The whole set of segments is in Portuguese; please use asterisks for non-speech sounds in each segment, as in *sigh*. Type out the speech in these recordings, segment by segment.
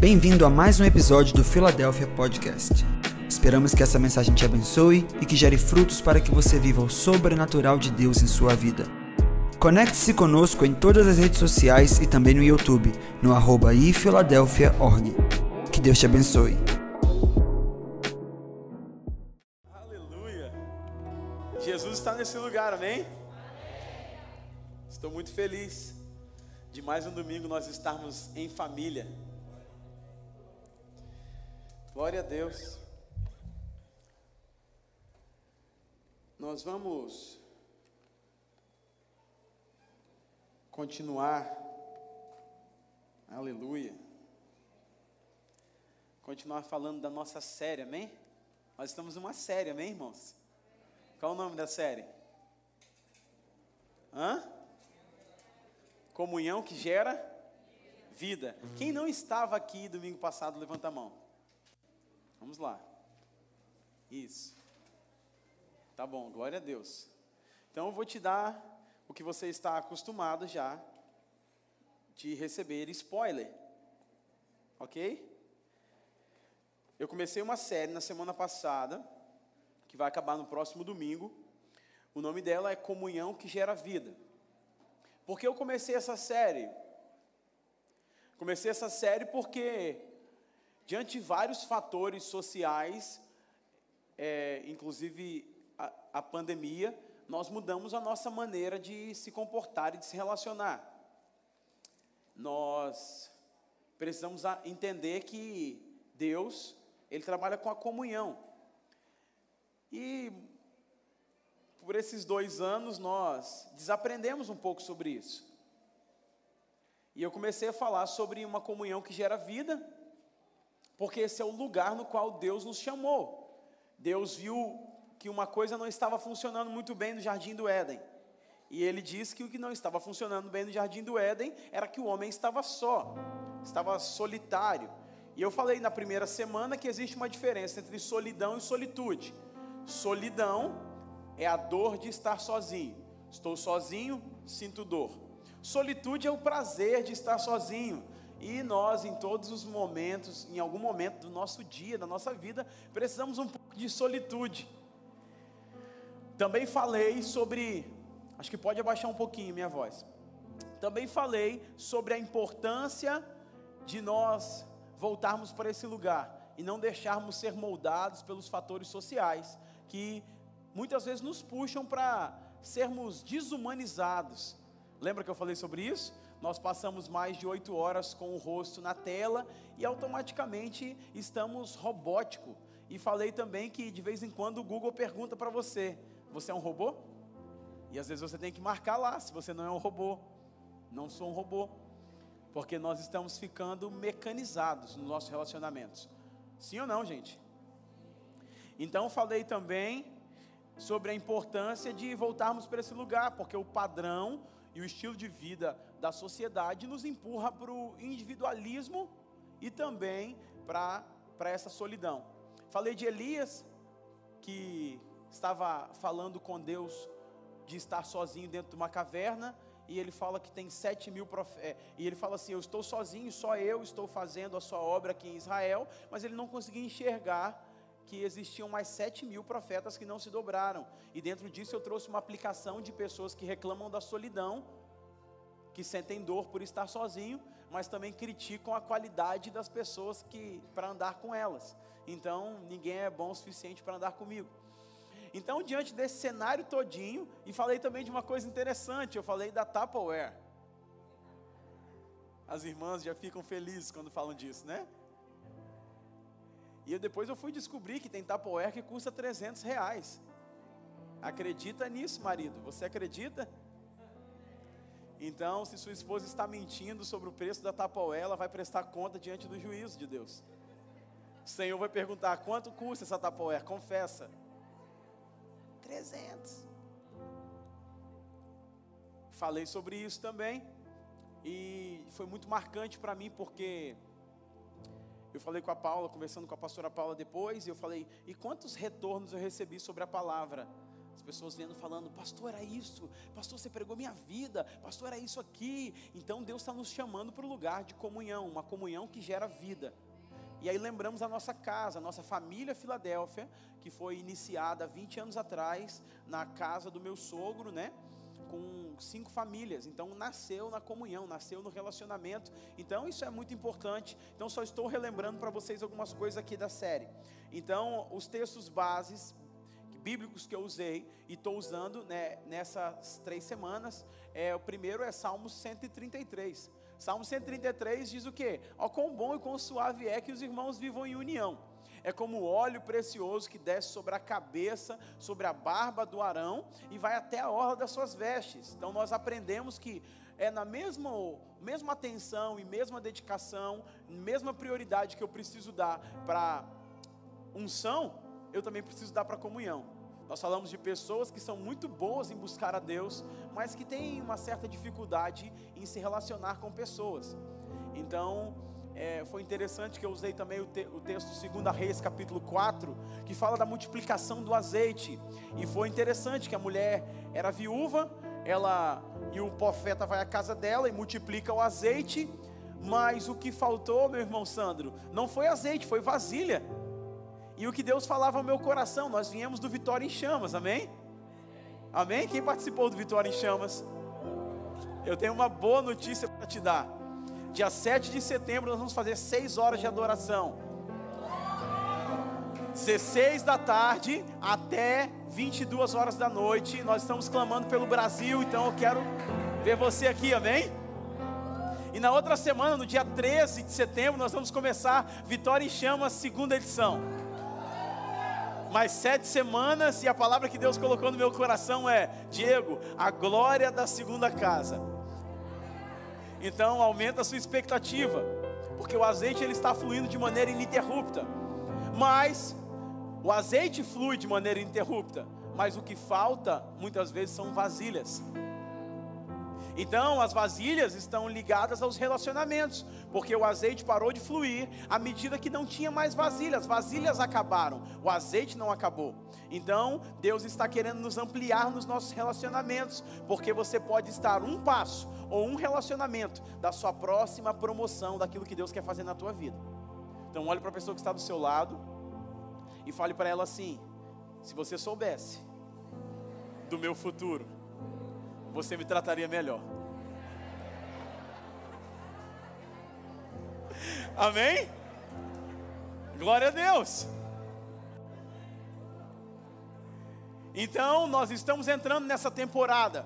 Bem-vindo a mais um episódio do Philadelphia Podcast. Esperamos que essa mensagem te abençoe e que gere frutos para que você viva o sobrenatural de Deus em sua vida. Conecte-se conosco em todas as redes sociais e também no YouTube, no arroba ifiladelphia.org. Que Deus te abençoe. Aleluia. Jesus está nesse lugar, amém? Estou muito feliz de mais um domingo nós estarmos em família. Glória a Deus. Nós vamos continuar. Aleluia. Continuar falando da nossa série, amém? Nós estamos numa série, amém, irmãos? Qual o nome da série? Hã? Comunhão que gera vida. Quem não estava aqui domingo passado, levanta a mão. Vamos lá. Isso. Tá bom, glória a Deus. Então eu vou te dar o que você está acostumado já de receber spoiler. Ok? Eu comecei uma série na semana passada, que vai acabar no próximo domingo. O nome dela é Comunhão que Gera Vida. Por que eu comecei essa série? Comecei essa série porque diante de vários fatores sociais, é, inclusive a, a pandemia, nós mudamos a nossa maneira de se comportar e de se relacionar. Nós precisamos entender que Deus, Ele trabalha com a comunhão. E por esses dois anos nós desaprendemos um pouco sobre isso. E eu comecei a falar sobre uma comunhão que gera vida, porque esse é o lugar no qual Deus nos chamou. Deus viu que uma coisa não estava funcionando muito bem no jardim do Éden. E ele disse que o que não estava funcionando bem no jardim do Éden era que o homem estava só, estava solitário. E eu falei na primeira semana que existe uma diferença entre solidão e solitude. Solidão é a dor de estar sozinho. Estou sozinho, sinto dor. Solitude é o prazer de estar sozinho, e nós, em todos os momentos, em algum momento do nosso dia, da nossa vida, precisamos um pouco de solitude. Também falei sobre, acho que pode abaixar um pouquinho minha voz. Também falei sobre a importância de nós voltarmos para esse lugar e não deixarmos ser moldados pelos fatores sociais que muitas vezes nos puxam para sermos desumanizados. Lembra que eu falei sobre isso? Nós passamos mais de oito horas com o rosto na tela e automaticamente estamos robótico. E falei também que de vez em quando o Google pergunta para você: você é um robô? E às vezes você tem que marcar lá se você não é um robô. Não sou um robô. Porque nós estamos ficando mecanizados nos nossos relacionamentos. Sim ou não, gente? Então falei também sobre a importância de voltarmos para esse lugar, porque o padrão e o estilo de vida da sociedade nos empurra para o individualismo e também para essa solidão. Falei de Elias, que estava falando com Deus de estar sozinho dentro de uma caverna, e ele fala que tem sete mil profetas, é, e ele fala assim: Eu estou sozinho, só eu estou fazendo a sua obra aqui em Israel, mas ele não conseguia enxergar que existiam mais sete mil profetas que não se dobraram. E dentro disso eu trouxe uma aplicação de pessoas que reclamam da solidão, que sentem dor por estar sozinho, mas também criticam a qualidade das pessoas que para andar com elas. Então, ninguém é bom o suficiente para andar comigo. Então, diante desse cenário todinho, e falei também de uma coisa interessante, eu falei da Tupperware. As irmãs já ficam felizes quando falam disso, né? E eu, depois eu fui descobrir que tem Tupperware que custa 300 reais. Acredita nisso, marido? Você acredita? Então, se sua esposa está mentindo sobre o preço da Tupperware, ela vai prestar conta diante do juízo de Deus. O Senhor vai perguntar: quanto custa essa Tupperware? Confessa. 300. Falei sobre isso também. E foi muito marcante para mim, porque eu falei com a Paula, conversando com a pastora Paula depois, e eu falei, e quantos retornos eu recebi sobre a palavra As pessoas vendo falando, pastor, era isso, pastor, você pregou minha vida, pastor, era isso aqui. Então Deus está nos chamando para o lugar de comunhão, uma comunhão que gera vida. E aí lembramos a nossa casa, a nossa família Filadélfia, que foi iniciada 20 anos atrás na casa do meu sogro, né? Com cinco famílias. Então nasceu na comunhão, nasceu no relacionamento. Então isso é muito importante. Então só estou relembrando para vocês algumas coisas aqui da série. Então os textos bases bíblicos que eu usei e estou usando né, nessas três semanas. É, o primeiro é Salmos 133. Salmo 133 diz o que? Ó, quão bom e quão suave é que os irmãos vivam em união. É como óleo precioso que desce sobre a cabeça, sobre a barba do Arão e vai até a orla das suas vestes. Então nós aprendemos que é na mesma, mesma atenção e mesma dedicação, mesma prioridade que eu preciso dar para unção, eu também preciso dar para comunhão. Nós falamos de pessoas que são muito boas em buscar a Deus, mas que têm uma certa dificuldade em se relacionar com pessoas. Então, é, foi interessante que eu usei também o, te, o texto 2 Reis, capítulo 4, que fala da multiplicação do azeite. E foi interessante que a mulher era viúva, ela e o profeta vai à casa dela e multiplica o azeite, mas o que faltou, meu irmão Sandro, não foi azeite, foi vasilha. E o que Deus falava ao meu coração, nós viemos do Vitória em Chamas, amém? Amém? Quem participou do Vitória em Chamas? Eu tenho uma boa notícia para te dar. Dia 7 de setembro nós vamos fazer 6 horas de adoração. 16 da tarde até 22 horas da noite. Nós estamos clamando pelo Brasil, então eu quero ver você aqui, amém? E na outra semana, no dia 13 de setembro, nós vamos começar Vitória em Chamas, segunda edição mais sete semanas, e a palavra que Deus colocou no meu coração é: Diego, a glória da segunda casa. Então aumenta a sua expectativa, porque o azeite ele está fluindo de maneira ininterrupta. Mas o azeite flui de maneira ininterrupta, mas o que falta muitas vezes são vasilhas. Então, as vasilhas estão ligadas aos relacionamentos, porque o azeite parou de fluir à medida que não tinha mais vasilhas. As vasilhas acabaram, o azeite não acabou. Então, Deus está querendo nos ampliar nos nossos relacionamentos, porque você pode estar um passo ou um relacionamento da sua próxima promoção daquilo que Deus quer fazer na tua vida. Então, olhe para a pessoa que está do seu lado e fale para ela assim: se você soubesse do meu futuro, você me trataria melhor. Amém? Glória a Deus. Então, nós estamos entrando nessa temporada.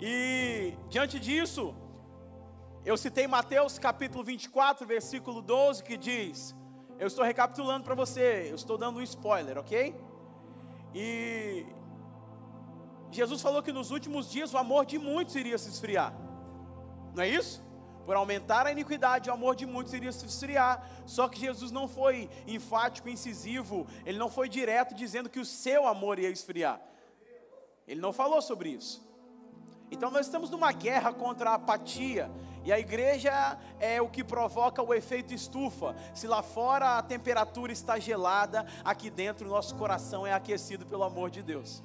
E diante disso, eu citei Mateus capítulo 24, versículo 12, que diz: Eu estou recapitulando para você, eu estou dando um spoiler, ok? E Jesus falou que nos últimos dias o amor de muitos iria se esfriar. Não é isso? Por aumentar a iniquidade, o amor de muitos iria se esfriar. Só que Jesus não foi enfático, incisivo, ele não foi direto dizendo que o seu amor ia esfriar. Ele não falou sobre isso. Então nós estamos numa guerra contra a apatia. E a igreja é o que provoca o efeito estufa. Se lá fora a temperatura está gelada, aqui dentro o nosso coração é aquecido pelo amor de Deus.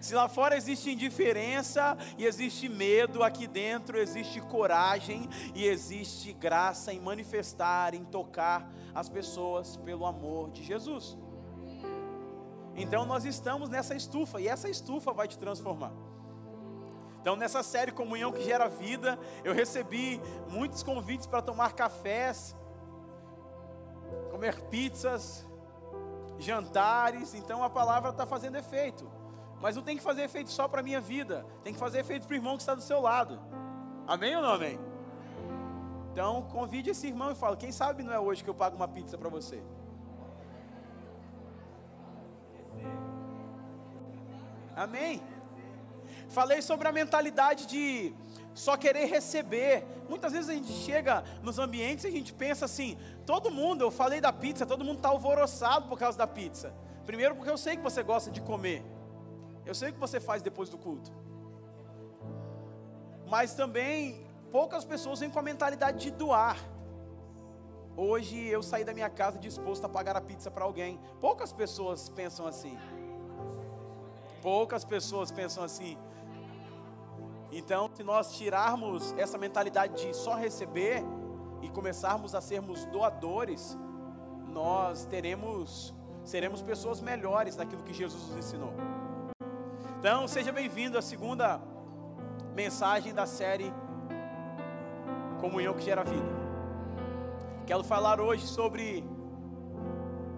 Se lá fora existe indiferença e existe medo, aqui dentro existe coragem e existe graça em manifestar, em tocar as pessoas pelo amor de Jesus. Então nós estamos nessa estufa e essa estufa vai te transformar. Então, nessa série Comunhão que Gera Vida, eu recebi muitos convites para tomar cafés, comer pizzas, jantares. Então, a palavra está fazendo efeito. Mas não tem que fazer efeito só para a minha vida, tem que fazer efeito para o irmão que está do seu lado. Amém ou não amém? Então, convide esse irmão e fala: quem sabe não é hoje que eu pago uma pizza para você? Amém? Falei sobre a mentalidade de só querer receber. Muitas vezes a gente chega nos ambientes e a gente pensa assim: todo mundo, eu falei da pizza, todo mundo está alvoroçado por causa da pizza. Primeiro, porque eu sei que você gosta de comer. Eu sei o que você faz depois do culto. Mas também poucas pessoas vêm com a mentalidade de doar. Hoje eu saí da minha casa disposto a pagar a pizza para alguém. Poucas pessoas pensam assim. Poucas pessoas pensam assim. Então, se nós tirarmos essa mentalidade de só receber e começarmos a sermos doadores, nós teremos seremos pessoas melhores naquilo que Jesus nos ensinou. Então, seja bem-vindo à segunda mensagem da série Comunhão que gera vida. Quero falar hoje sobre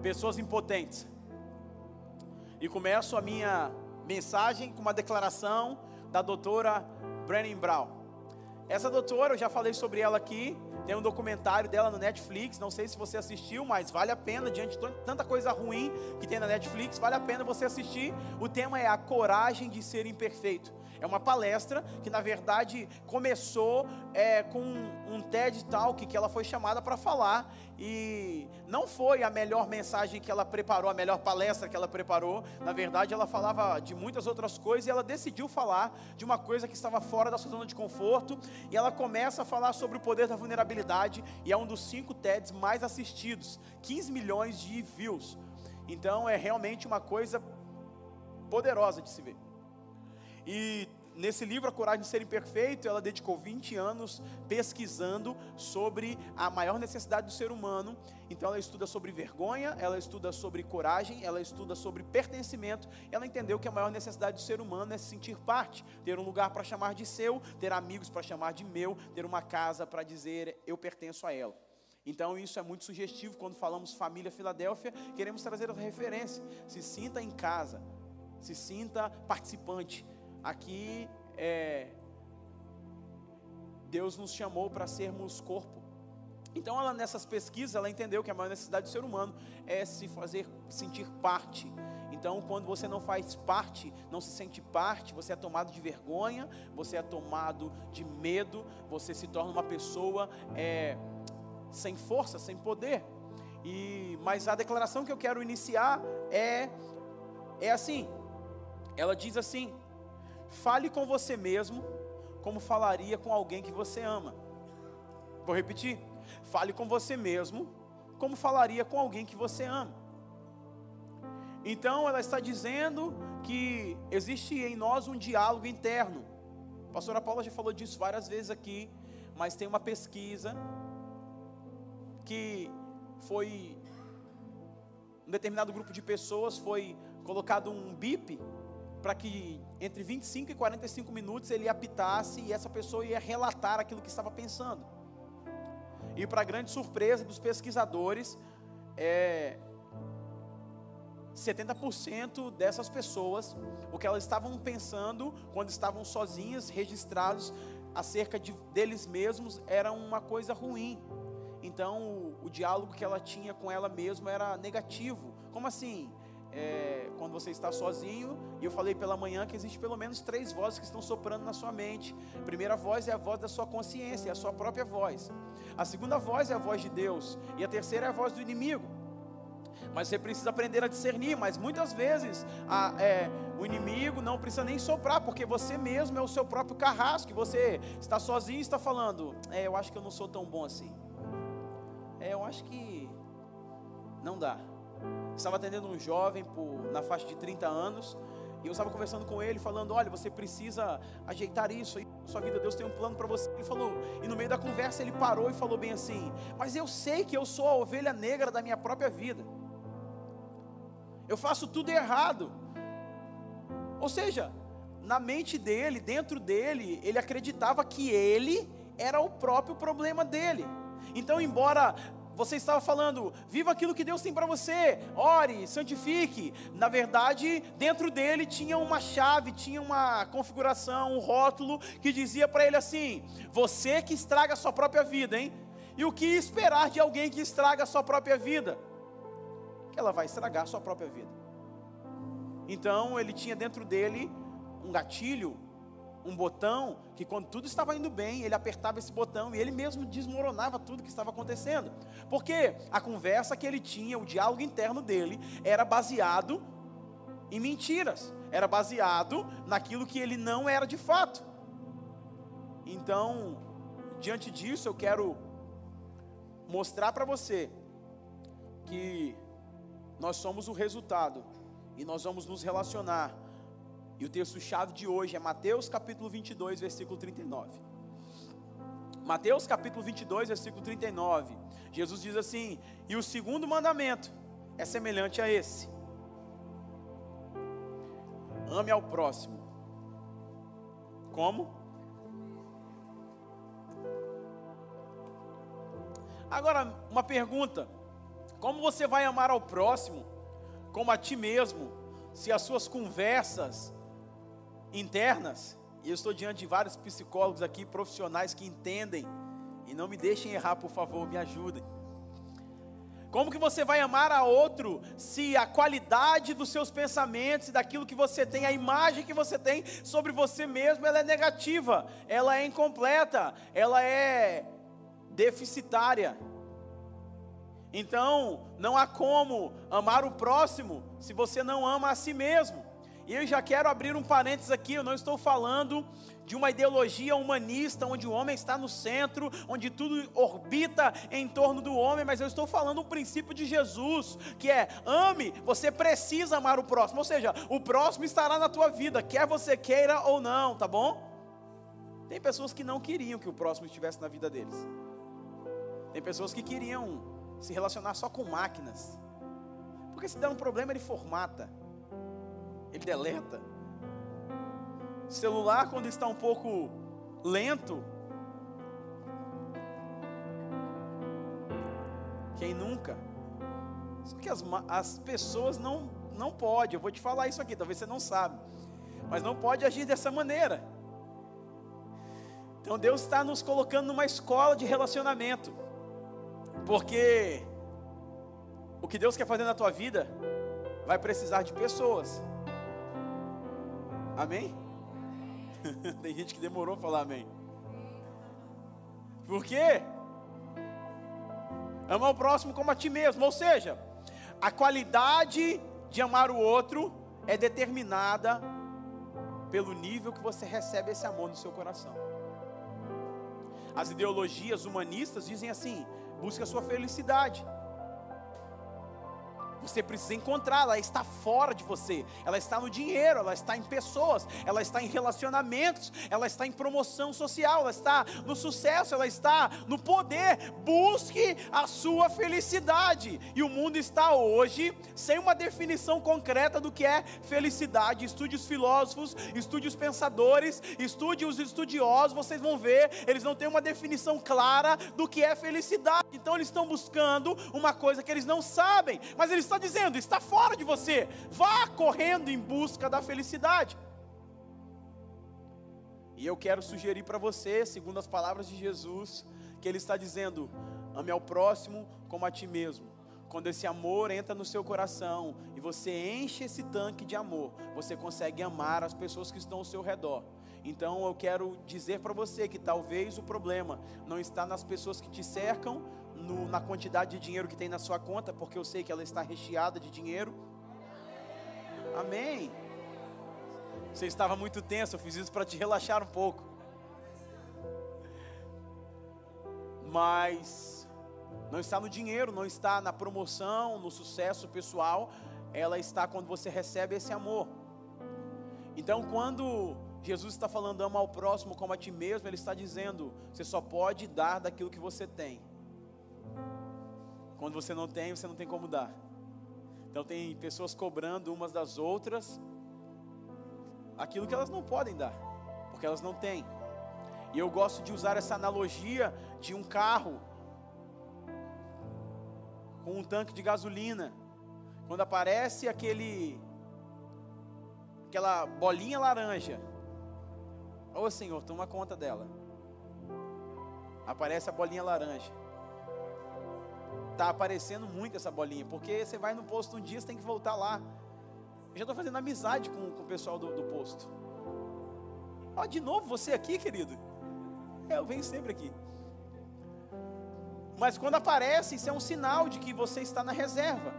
pessoas impotentes. E começo a minha mensagem com uma declaração da doutora Brené Brown. Essa doutora, eu já falei sobre ela aqui, tem um documentário dela no Netflix, não sei se você assistiu, mas vale a pena, diante de tanta coisa ruim que tem na Netflix, vale a pena você assistir. O tema é a coragem de ser imperfeito. É uma palestra que, na verdade, começou é, com um TED Talk que ela foi chamada para falar. E não foi a melhor mensagem que ela preparou, a melhor palestra que ela preparou. Na verdade, ela falava de muitas outras coisas e ela decidiu falar de uma coisa que estava fora da sua zona de conforto. E ela começa a falar sobre o poder da vulnerabilidade. E é um dos cinco TEDs mais assistidos 15 milhões de views. Então, é realmente uma coisa poderosa de se ver. E nesse livro, A Coragem de Ser Imperfeito, ela dedicou 20 anos pesquisando sobre a maior necessidade do ser humano. Então, ela estuda sobre vergonha, ela estuda sobre coragem, ela estuda sobre pertencimento. Ela entendeu que a maior necessidade do ser humano é se sentir parte, ter um lugar para chamar de seu, ter amigos para chamar de meu, ter uma casa para dizer eu pertenço a ela. Então isso é muito sugestivo quando falamos família Filadélfia, queremos trazer a referência. Se sinta em casa, se sinta participante, Aqui é, Deus nos chamou para sermos corpo. Então, ela nessas pesquisas, ela entendeu que a maior necessidade do ser humano é se fazer sentir parte. Então, quando você não faz parte, não se sente parte, você é tomado de vergonha, você é tomado de medo, você se torna uma pessoa é, sem força, sem poder. E mas a declaração que eu quero iniciar é é assim. Ela diz assim: Fale com você mesmo como falaria com alguém que você ama. Vou repetir. Fale com você mesmo como falaria com alguém que você ama. Então ela está dizendo que existe em nós um diálogo interno. A pastora Paula já falou disso várias vezes aqui, mas tem uma pesquisa que foi um determinado grupo de pessoas foi colocado um bip para que entre 25 e 45 minutos ele apitasse e essa pessoa ia relatar aquilo que estava pensando. E para grande surpresa dos pesquisadores, é, 70% dessas pessoas, o que elas estavam pensando quando estavam sozinhas, registrados acerca de, deles mesmos, era uma coisa ruim. Então, o, o diálogo que ela tinha com ela mesma era negativo. Como assim? É, quando você está sozinho, e eu falei pela manhã que existe pelo menos três vozes que estão soprando na sua mente. A primeira voz é a voz da sua consciência, é a sua própria voz. A segunda voz é a voz de Deus, e a terceira é a voz do inimigo. Mas você precisa aprender a discernir, mas muitas vezes a, é, o inimigo não precisa nem soprar, porque você mesmo é o seu próprio carrasco, que você está sozinho e está falando, é, eu acho que eu não sou tão bom assim. É, eu acho que não dá. Estava atendendo um jovem por, na faixa de 30 anos. E eu estava conversando com ele, falando: Olha, você precisa ajeitar isso. Aí, sua vida, Deus tem um plano para você. Ele falou, e no meio da conversa ele parou e falou bem assim: Mas eu sei que eu sou a ovelha negra da minha própria vida. Eu faço tudo errado. Ou seja, na mente dele, dentro dele, ele acreditava que ele era o próprio problema dele. Então, embora você estava falando, viva aquilo que Deus tem para você, ore, santifique. Na verdade, dentro dele tinha uma chave, tinha uma configuração, um rótulo que dizia para ele assim: Você que estraga a sua própria vida, hein? E o que esperar de alguém que estraga a sua própria vida? Que ela vai estragar a sua própria vida. Então, ele tinha dentro dele um gatilho, um botão que quando tudo estava indo bem, ele apertava esse botão e ele mesmo desmoronava tudo que estava acontecendo. Porque a conversa que ele tinha, o diálogo interno dele, era baseado em mentiras, era baseado naquilo que ele não era de fato. Então, diante disso, eu quero mostrar para você que nós somos o resultado e nós vamos nos relacionar E o texto-chave de hoje é Mateus capítulo 22, versículo 39. Mateus capítulo 22, versículo 39. Jesus diz assim: E o segundo mandamento é semelhante a esse: Ame ao próximo. Como? Agora, uma pergunta: Como você vai amar ao próximo como a ti mesmo, se as suas conversas internas, e eu estou diante de vários psicólogos aqui, profissionais que entendem, e não me deixem errar, por favor, me ajudem. Como que você vai amar a outro se a qualidade dos seus pensamentos daquilo que você tem, a imagem que você tem sobre você mesmo, ela é negativa, ela é incompleta, ela é deficitária. Então, não há como amar o próximo se você não ama a si mesmo. E eu já quero abrir um parênteses aqui, eu não estou falando de uma ideologia humanista onde o homem está no centro, onde tudo orbita em torno do homem, mas eu estou falando um princípio de Jesus, que é ame, você precisa amar o próximo, ou seja, o próximo estará na tua vida, quer você queira ou não, tá bom? Tem pessoas que não queriam que o próximo estivesse na vida deles. Tem pessoas que queriam se relacionar só com máquinas. Porque se der um problema, ele formata, ele deleta. Celular, quando está um pouco lento, quem nunca? Só que as, as pessoas não, não podem, eu vou te falar isso aqui, talvez você não sabe, mas não pode agir dessa maneira. Então Deus está nos colocando numa escola de relacionamento. Porque o que Deus quer fazer na tua vida vai precisar de pessoas. Amém? *laughs* Tem gente que demorou a falar amém. Por quê? Amar o próximo como a ti mesmo. Ou seja, a qualidade de amar o outro é determinada pelo nível que você recebe esse amor no seu coração. As ideologias humanistas dizem assim: busque a sua felicidade. Você precisa encontrar, ela está fora de você, ela está no dinheiro, ela está em pessoas, ela está em relacionamentos, ela está em promoção social, ela está no sucesso, ela está no poder. Busque a sua felicidade. E o mundo está hoje sem uma definição concreta do que é felicidade. Estude os filósofos, estude os pensadores, estude os estudiosos, vocês vão ver, eles não têm uma definição clara do que é felicidade. Então eles estão buscando uma coisa que eles não sabem, mas eles está dizendo, está fora de você. Vá correndo em busca da felicidade. E eu quero sugerir para você, segundo as palavras de Jesus, que Ele está dizendo: ame ao próximo como a ti mesmo. Quando esse amor entra no seu coração e você enche esse tanque de amor, você consegue amar as pessoas que estão ao seu redor. Então eu quero dizer para você que talvez o problema não está nas pessoas que te cercam, no, na quantidade de dinheiro que tem na sua conta, porque eu sei que ela está recheada de dinheiro. Amém. Você estava muito tenso, eu fiz isso para te relaxar um pouco. Mas não está no dinheiro, não está na promoção, no sucesso pessoal, ela está quando você recebe esse amor. Então, quando Jesus está falando ama ao próximo como a ti mesmo, ele está dizendo, você só pode dar daquilo que você tem. Quando você não tem, você não tem como dar. Então tem pessoas cobrando umas das outras aquilo que elas não podem dar, porque elas não têm. E eu gosto de usar essa analogia de um carro com um tanque de gasolina. Quando aparece aquele aquela bolinha laranja, ô oh, Senhor, toma conta dela. Aparece a bolinha laranja. Está aparecendo muito essa bolinha, porque você vai no posto um dia, você tem que voltar lá. Eu já estou fazendo amizade com, com o pessoal do, do posto. Ó, de novo você aqui, querido. É, eu venho sempre aqui. Mas quando aparece, isso é um sinal de que você está na reserva.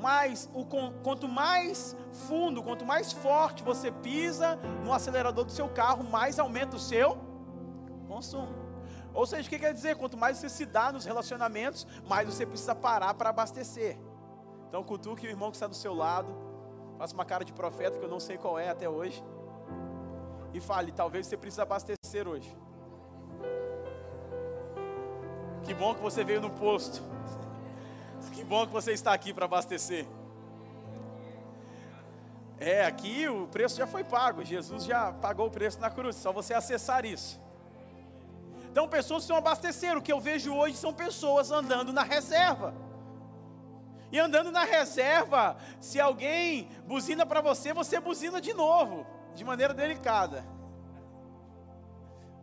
Mas o, quanto mais fundo, quanto mais forte você pisa no acelerador do seu carro, mais aumenta o seu consumo. Ou seja, o que quer dizer? Quanto mais você se dá nos relacionamentos, mais você precisa parar para abastecer. Então, cutuque o irmão que está do seu lado Faça uma cara de profeta que eu não sei qual é até hoje. E fale, talvez você precise abastecer hoje. Que bom que você veio no posto. Que bom que você está aqui para abastecer. É, aqui o preço já foi pago. Jesus já pagou o preço na cruz. Só você acessar isso. Então, pessoas precisam abastecer. O que eu vejo hoje são pessoas andando na reserva. E andando na reserva, se alguém buzina para você, você buzina de novo, de maneira delicada.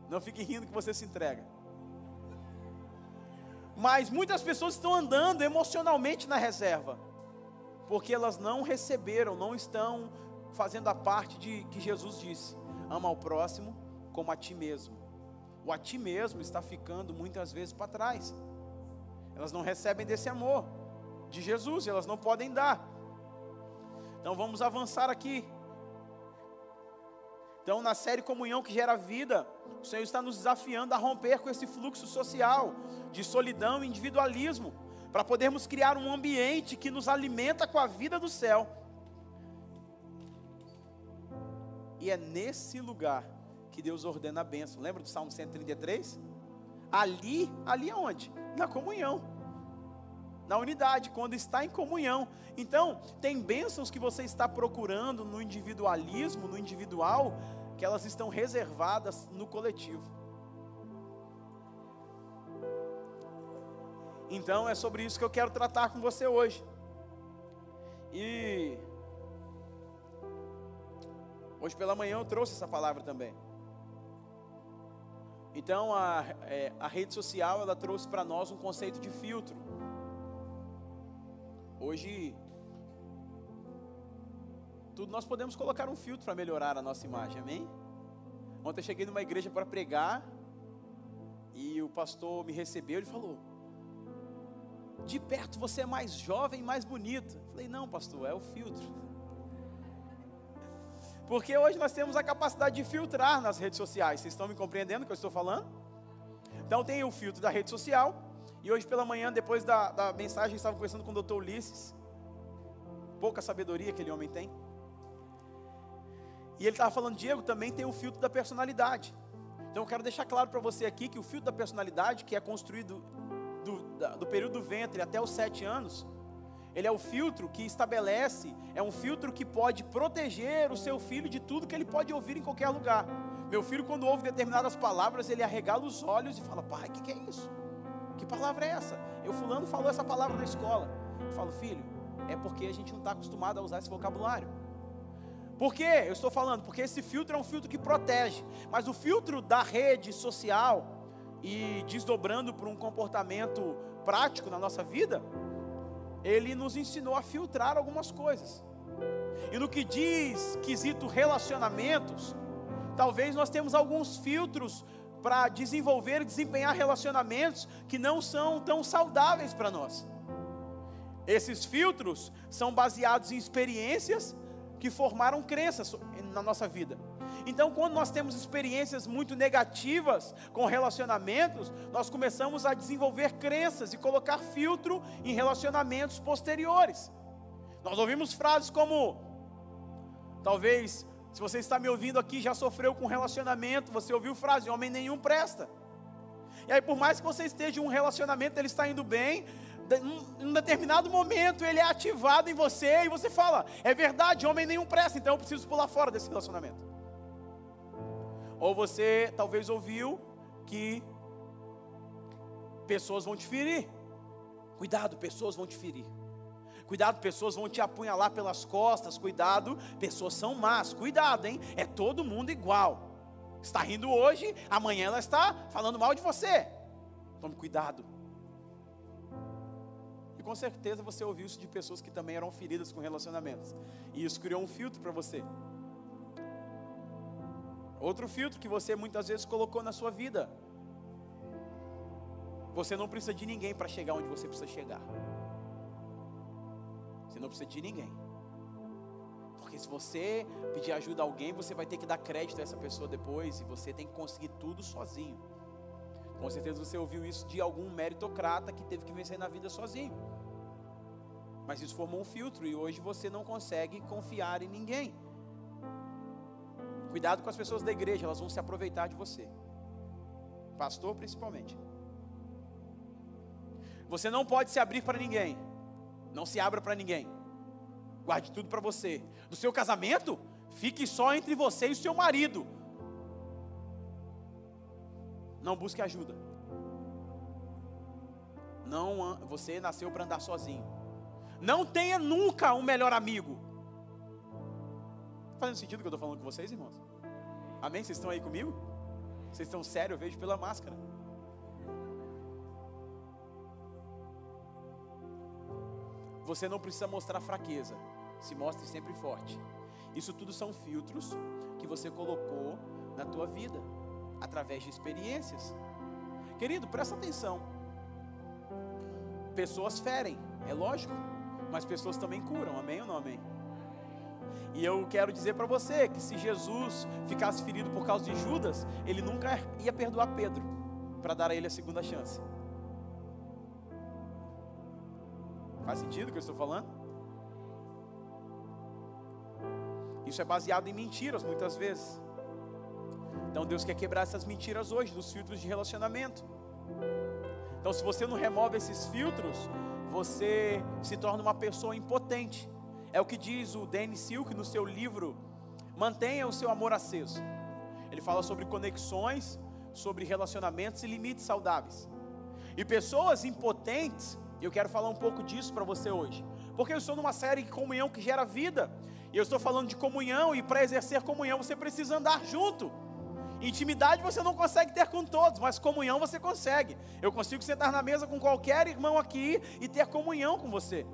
Não fique rindo que você se entrega. Mas muitas pessoas estão andando emocionalmente na reserva, porque elas não receberam, não estão fazendo a parte de que Jesus disse: ama ao próximo como a ti mesmo. O a ti mesmo está ficando muitas vezes para trás. Elas não recebem desse amor de Jesus, elas não podem dar. Então vamos avançar aqui. Então, na série Comunhão que gera vida, o Senhor está nos desafiando a romper com esse fluxo social de solidão e individualismo, para podermos criar um ambiente que nos alimenta com a vida do céu. E é nesse lugar que Deus ordena a bênção. Lembra do Salmo 133? Ali, ali aonde? Na comunhão. Na unidade, quando está em comunhão. Então, tem bênçãos que você está procurando no individualismo, no individual, que elas estão reservadas no coletivo. Então é sobre isso que eu quero tratar com você hoje. E hoje pela manhã eu trouxe essa palavra também. Então a, é, a rede social ela trouxe para nós um conceito de filtro. Hoje tudo nós podemos colocar um filtro para melhorar a nossa imagem, amém? Ontem eu cheguei numa igreja para pregar e o pastor me recebeu e falou: De perto você é mais jovem mais bonito. Eu falei: Não, pastor, é o filtro. Porque hoje nós temos a capacidade de filtrar nas redes sociais. Vocês estão me compreendendo o que eu estou falando? Então tem o filtro da rede social. E hoje pela manhã, depois da, da mensagem, eu estava conversando com o doutor Ulisses. Pouca sabedoria aquele homem tem. E ele estava falando, Diego, também tem o filtro da personalidade. Então eu quero deixar claro para você aqui que o filtro da personalidade, que é construído do, do, do período do ventre até os sete anos, ele é o filtro que estabelece, é um filtro que pode proteger o seu filho de tudo que ele pode ouvir em qualquer lugar. Meu filho, quando ouve determinadas palavras, ele arregala os olhos e fala: Pai, o que, que, é isso? Que palavra é essa? Eu, Fulano, falou essa palavra na escola. Eu falo, filho, é porque a gente não está acostumado a usar esse vocabulário. Por que eu estou falando? Porque esse filtro é um filtro que protege, mas o filtro da rede social e desdobrando para um comportamento prático na nossa vida, ele nos ensinou a filtrar algumas coisas. E no que diz quesito relacionamentos, talvez nós temos alguns filtros para desenvolver e desempenhar relacionamentos que não são tão saudáveis para nós. Esses filtros são baseados em experiências que formaram crenças na nossa vida. Então, quando nós temos experiências muito negativas com relacionamentos, nós começamos a desenvolver crenças e colocar filtro em relacionamentos posteriores. Nós ouvimos frases como: talvez, se você está me ouvindo aqui, já sofreu com relacionamento, você ouviu frase: homem nenhum presta. E aí, por mais que você esteja em um relacionamento, ele está indo bem, em um determinado momento ele é ativado em você e você fala: é verdade, homem nenhum presta, então eu preciso pular fora desse relacionamento. Ou você talvez ouviu que pessoas vão te ferir. Cuidado, pessoas vão te ferir. Cuidado, pessoas vão te apunhalar pelas costas. Cuidado, pessoas são más. Cuidado, hein? É todo mundo igual. Está rindo hoje, amanhã ela está falando mal de você. Tome cuidado. E com certeza você ouviu isso de pessoas que também eram feridas com relacionamentos. E isso criou um filtro para você. Outro filtro que você muitas vezes colocou na sua vida. Você não precisa de ninguém para chegar onde você precisa chegar. Você não precisa de ninguém. Porque se você pedir ajuda a alguém, você vai ter que dar crédito a essa pessoa depois e você tem que conseguir tudo sozinho. Com certeza você ouviu isso de algum meritocrata que teve que vencer na vida sozinho. Mas isso formou um filtro e hoje você não consegue confiar em ninguém. Cuidado com as pessoas da igreja, elas vão se aproveitar de você. Pastor principalmente. Você não pode se abrir para ninguém. Não se abra para ninguém. Guarde tudo para você. No seu casamento, fique só entre você e seu marido. Não busque ajuda. Não, você nasceu para andar sozinho. Não tenha nunca um melhor amigo. Fazendo sentido o que eu estou falando com vocês, irmãos? Amém? Vocês estão aí comigo? Vocês estão sérios? Eu vejo pela máscara. Você não precisa mostrar fraqueza. Se mostre sempre forte. Isso tudo são filtros que você colocou na tua vida através de experiências. Querido, presta atenção. Pessoas ferem, é lógico, mas pessoas também curam, amém ou não amém? E eu quero dizer para você que se Jesus ficasse ferido por causa de Judas, ele nunca ia perdoar Pedro para dar a ele a segunda chance. Faz sentido o que eu estou falando? Isso é baseado em mentiras muitas vezes. Então Deus quer quebrar essas mentiras hoje, dos filtros de relacionamento. Então, se você não remove esses filtros, você se torna uma pessoa impotente. É o que diz o Danny Silk no seu livro Mantenha o seu amor aceso. Ele fala sobre conexões, sobre relacionamentos e limites saudáveis. E pessoas impotentes, eu quero falar um pouco disso para você hoje. Porque eu estou numa série de comunhão que gera vida. E eu estou falando de comunhão, e para exercer comunhão você precisa andar junto. Intimidade você não consegue ter com todos, mas comunhão você consegue. Eu consigo sentar na mesa com qualquer irmão aqui e ter comunhão com você.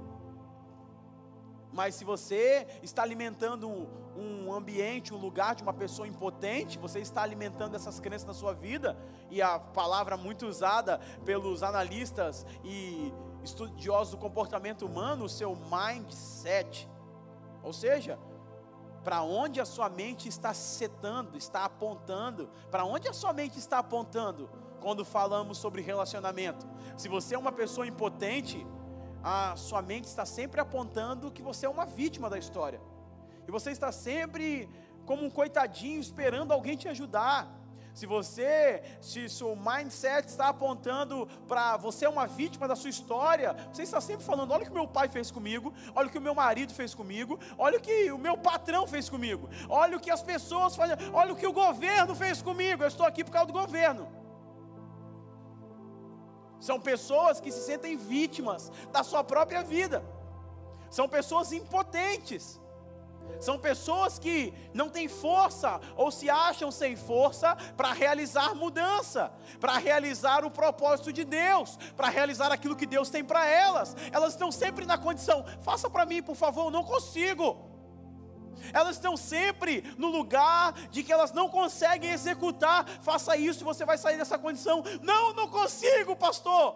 Mas se você está alimentando um, ambiente, um lugar de uma pessoa impotente, você está alimentando essas crenças na sua vida, e a palavra muito usada pelos analistas e estudiosos do comportamento humano, o seu mindset. Ou seja, para onde a sua mente está setando, está apontando, para onde a sua mente está apontando quando falamos sobre relacionamento. Se você é uma pessoa impotente, a sua mente está sempre apontando que você é uma vítima da história. E você está sempre como um coitadinho esperando alguém te ajudar. Se você, se seu mindset está apontando para você é uma vítima da sua história, você está sempre falando: olha o que meu pai fez comigo, olha o que o meu marido fez comigo, olha o que o meu patrão fez comigo, olha o que as pessoas fazem, olha o que o governo fez comigo. Eu estou aqui por causa do governo. São pessoas que se sentem vítimas da sua própria vida. São pessoas impotentes. São pessoas que não têm força ou se acham sem força para realizar mudança, para realizar o propósito de Deus, para realizar aquilo que Deus tem para elas. Elas estão sempre na condição: faça para mim, por favor, eu não consigo. Elas estão sempre no lugar de que elas não conseguem executar. Faça isso e você vai sair dessa condição. Não, não consigo, pastor.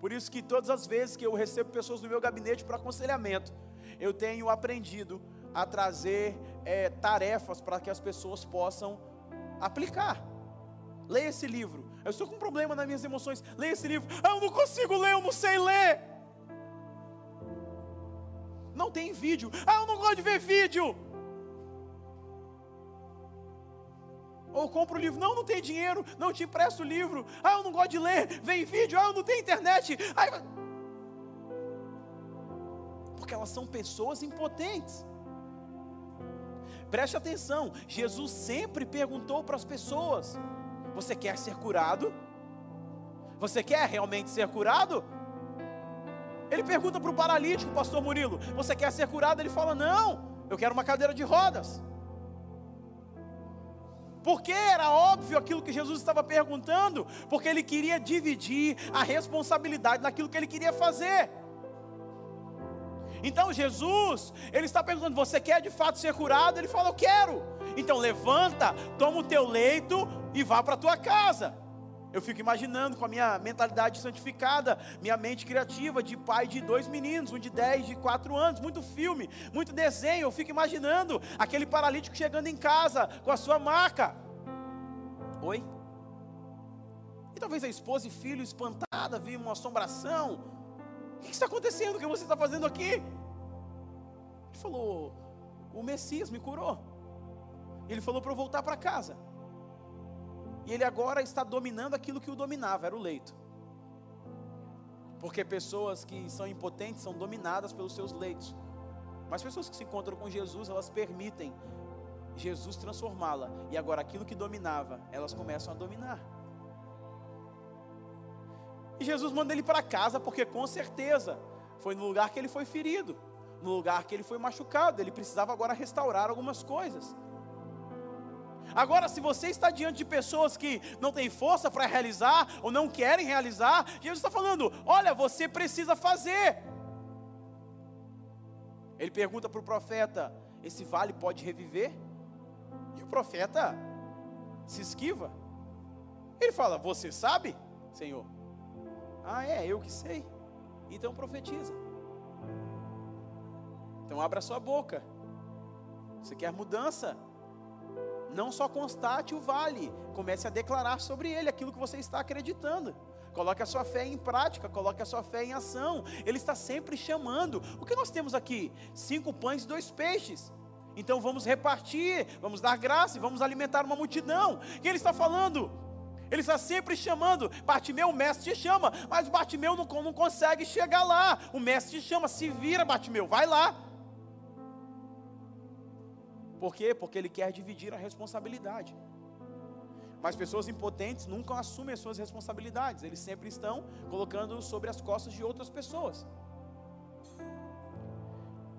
Por isso que todas as vezes que eu recebo pessoas do meu gabinete para aconselhamento, eu tenho aprendido a trazer é, tarefas para que as pessoas possam aplicar. Leia esse livro. Eu estou com um problema nas minhas emoções. Leia esse livro. Ah, eu não consigo ler, eu não sei ler. Não tem vídeo. Ah, eu não gosto de ver vídeo. Ou compro o livro. Não, não tem dinheiro. Não te empresto o livro. Ah, eu não gosto de ler. Vem vídeo. Ah, eu não tenho internet. Ah, porque elas são pessoas impotentes. Preste atenção, Jesus sempre perguntou para as pessoas: Você quer ser curado? Você quer realmente ser curado? Ele pergunta para o paralítico, pastor Murilo: Você quer ser curado? Ele fala: Não, eu quero uma cadeira de rodas. Porque era óbvio aquilo que Jesus estava perguntando, porque ele queria dividir a responsabilidade naquilo que ele queria fazer. Então Jesus, ele está perguntando: você quer de fato ser curado? Ele fala: eu quero. Então levanta, toma o teu leito e vá para a tua casa. Eu fico imaginando com a minha mentalidade santificada, minha mente criativa de pai de dois meninos, um de 10, de 4 anos, muito filme, muito desenho. Eu fico imaginando aquele paralítico chegando em casa com a sua maca. Oi? E talvez a esposa e filho espantada, viam uma assombração. O que está acontecendo? O que você está fazendo aqui? Ele falou: O Messias me curou. Ele falou para eu voltar para casa. E ele agora está dominando aquilo que o dominava, era o leito. Porque pessoas que são impotentes são dominadas pelos seus leitos. Mas pessoas que se encontram com Jesus, elas permitem Jesus transformá-la. E agora aquilo que dominava, elas começam a dominar. E Jesus manda ele para casa, porque com certeza foi no lugar que ele foi ferido, no lugar que ele foi machucado. Ele precisava agora restaurar algumas coisas. Agora, se você está diante de pessoas que não têm força para realizar ou não querem realizar, Jesus está falando: olha, você precisa fazer. Ele pergunta para o profeta: esse vale pode reviver? E o profeta se esquiva. Ele fala: Você sabe, Senhor? Ah, é, eu que sei. Então profetiza. Então abra sua boca. Você quer mudança? Não só constate o vale, comece a declarar sobre ele aquilo que você está acreditando. Coloque a sua fé em prática, coloque a sua fé em ação. Ele está sempre chamando. O que nós temos aqui? Cinco pães e dois peixes. Então vamos repartir, vamos dar graça e vamos alimentar uma multidão. E ele está falando, ele está sempre chamando. Bartimeu, o mestre te chama, mas Bartimeu não, não consegue chegar lá. O mestre te chama, se vira, Bartimeu, vai lá. Por quê? Porque ele quer dividir a responsabilidade. Mas pessoas impotentes nunca assumem as suas responsabilidades, eles sempre estão colocando sobre as costas de outras pessoas.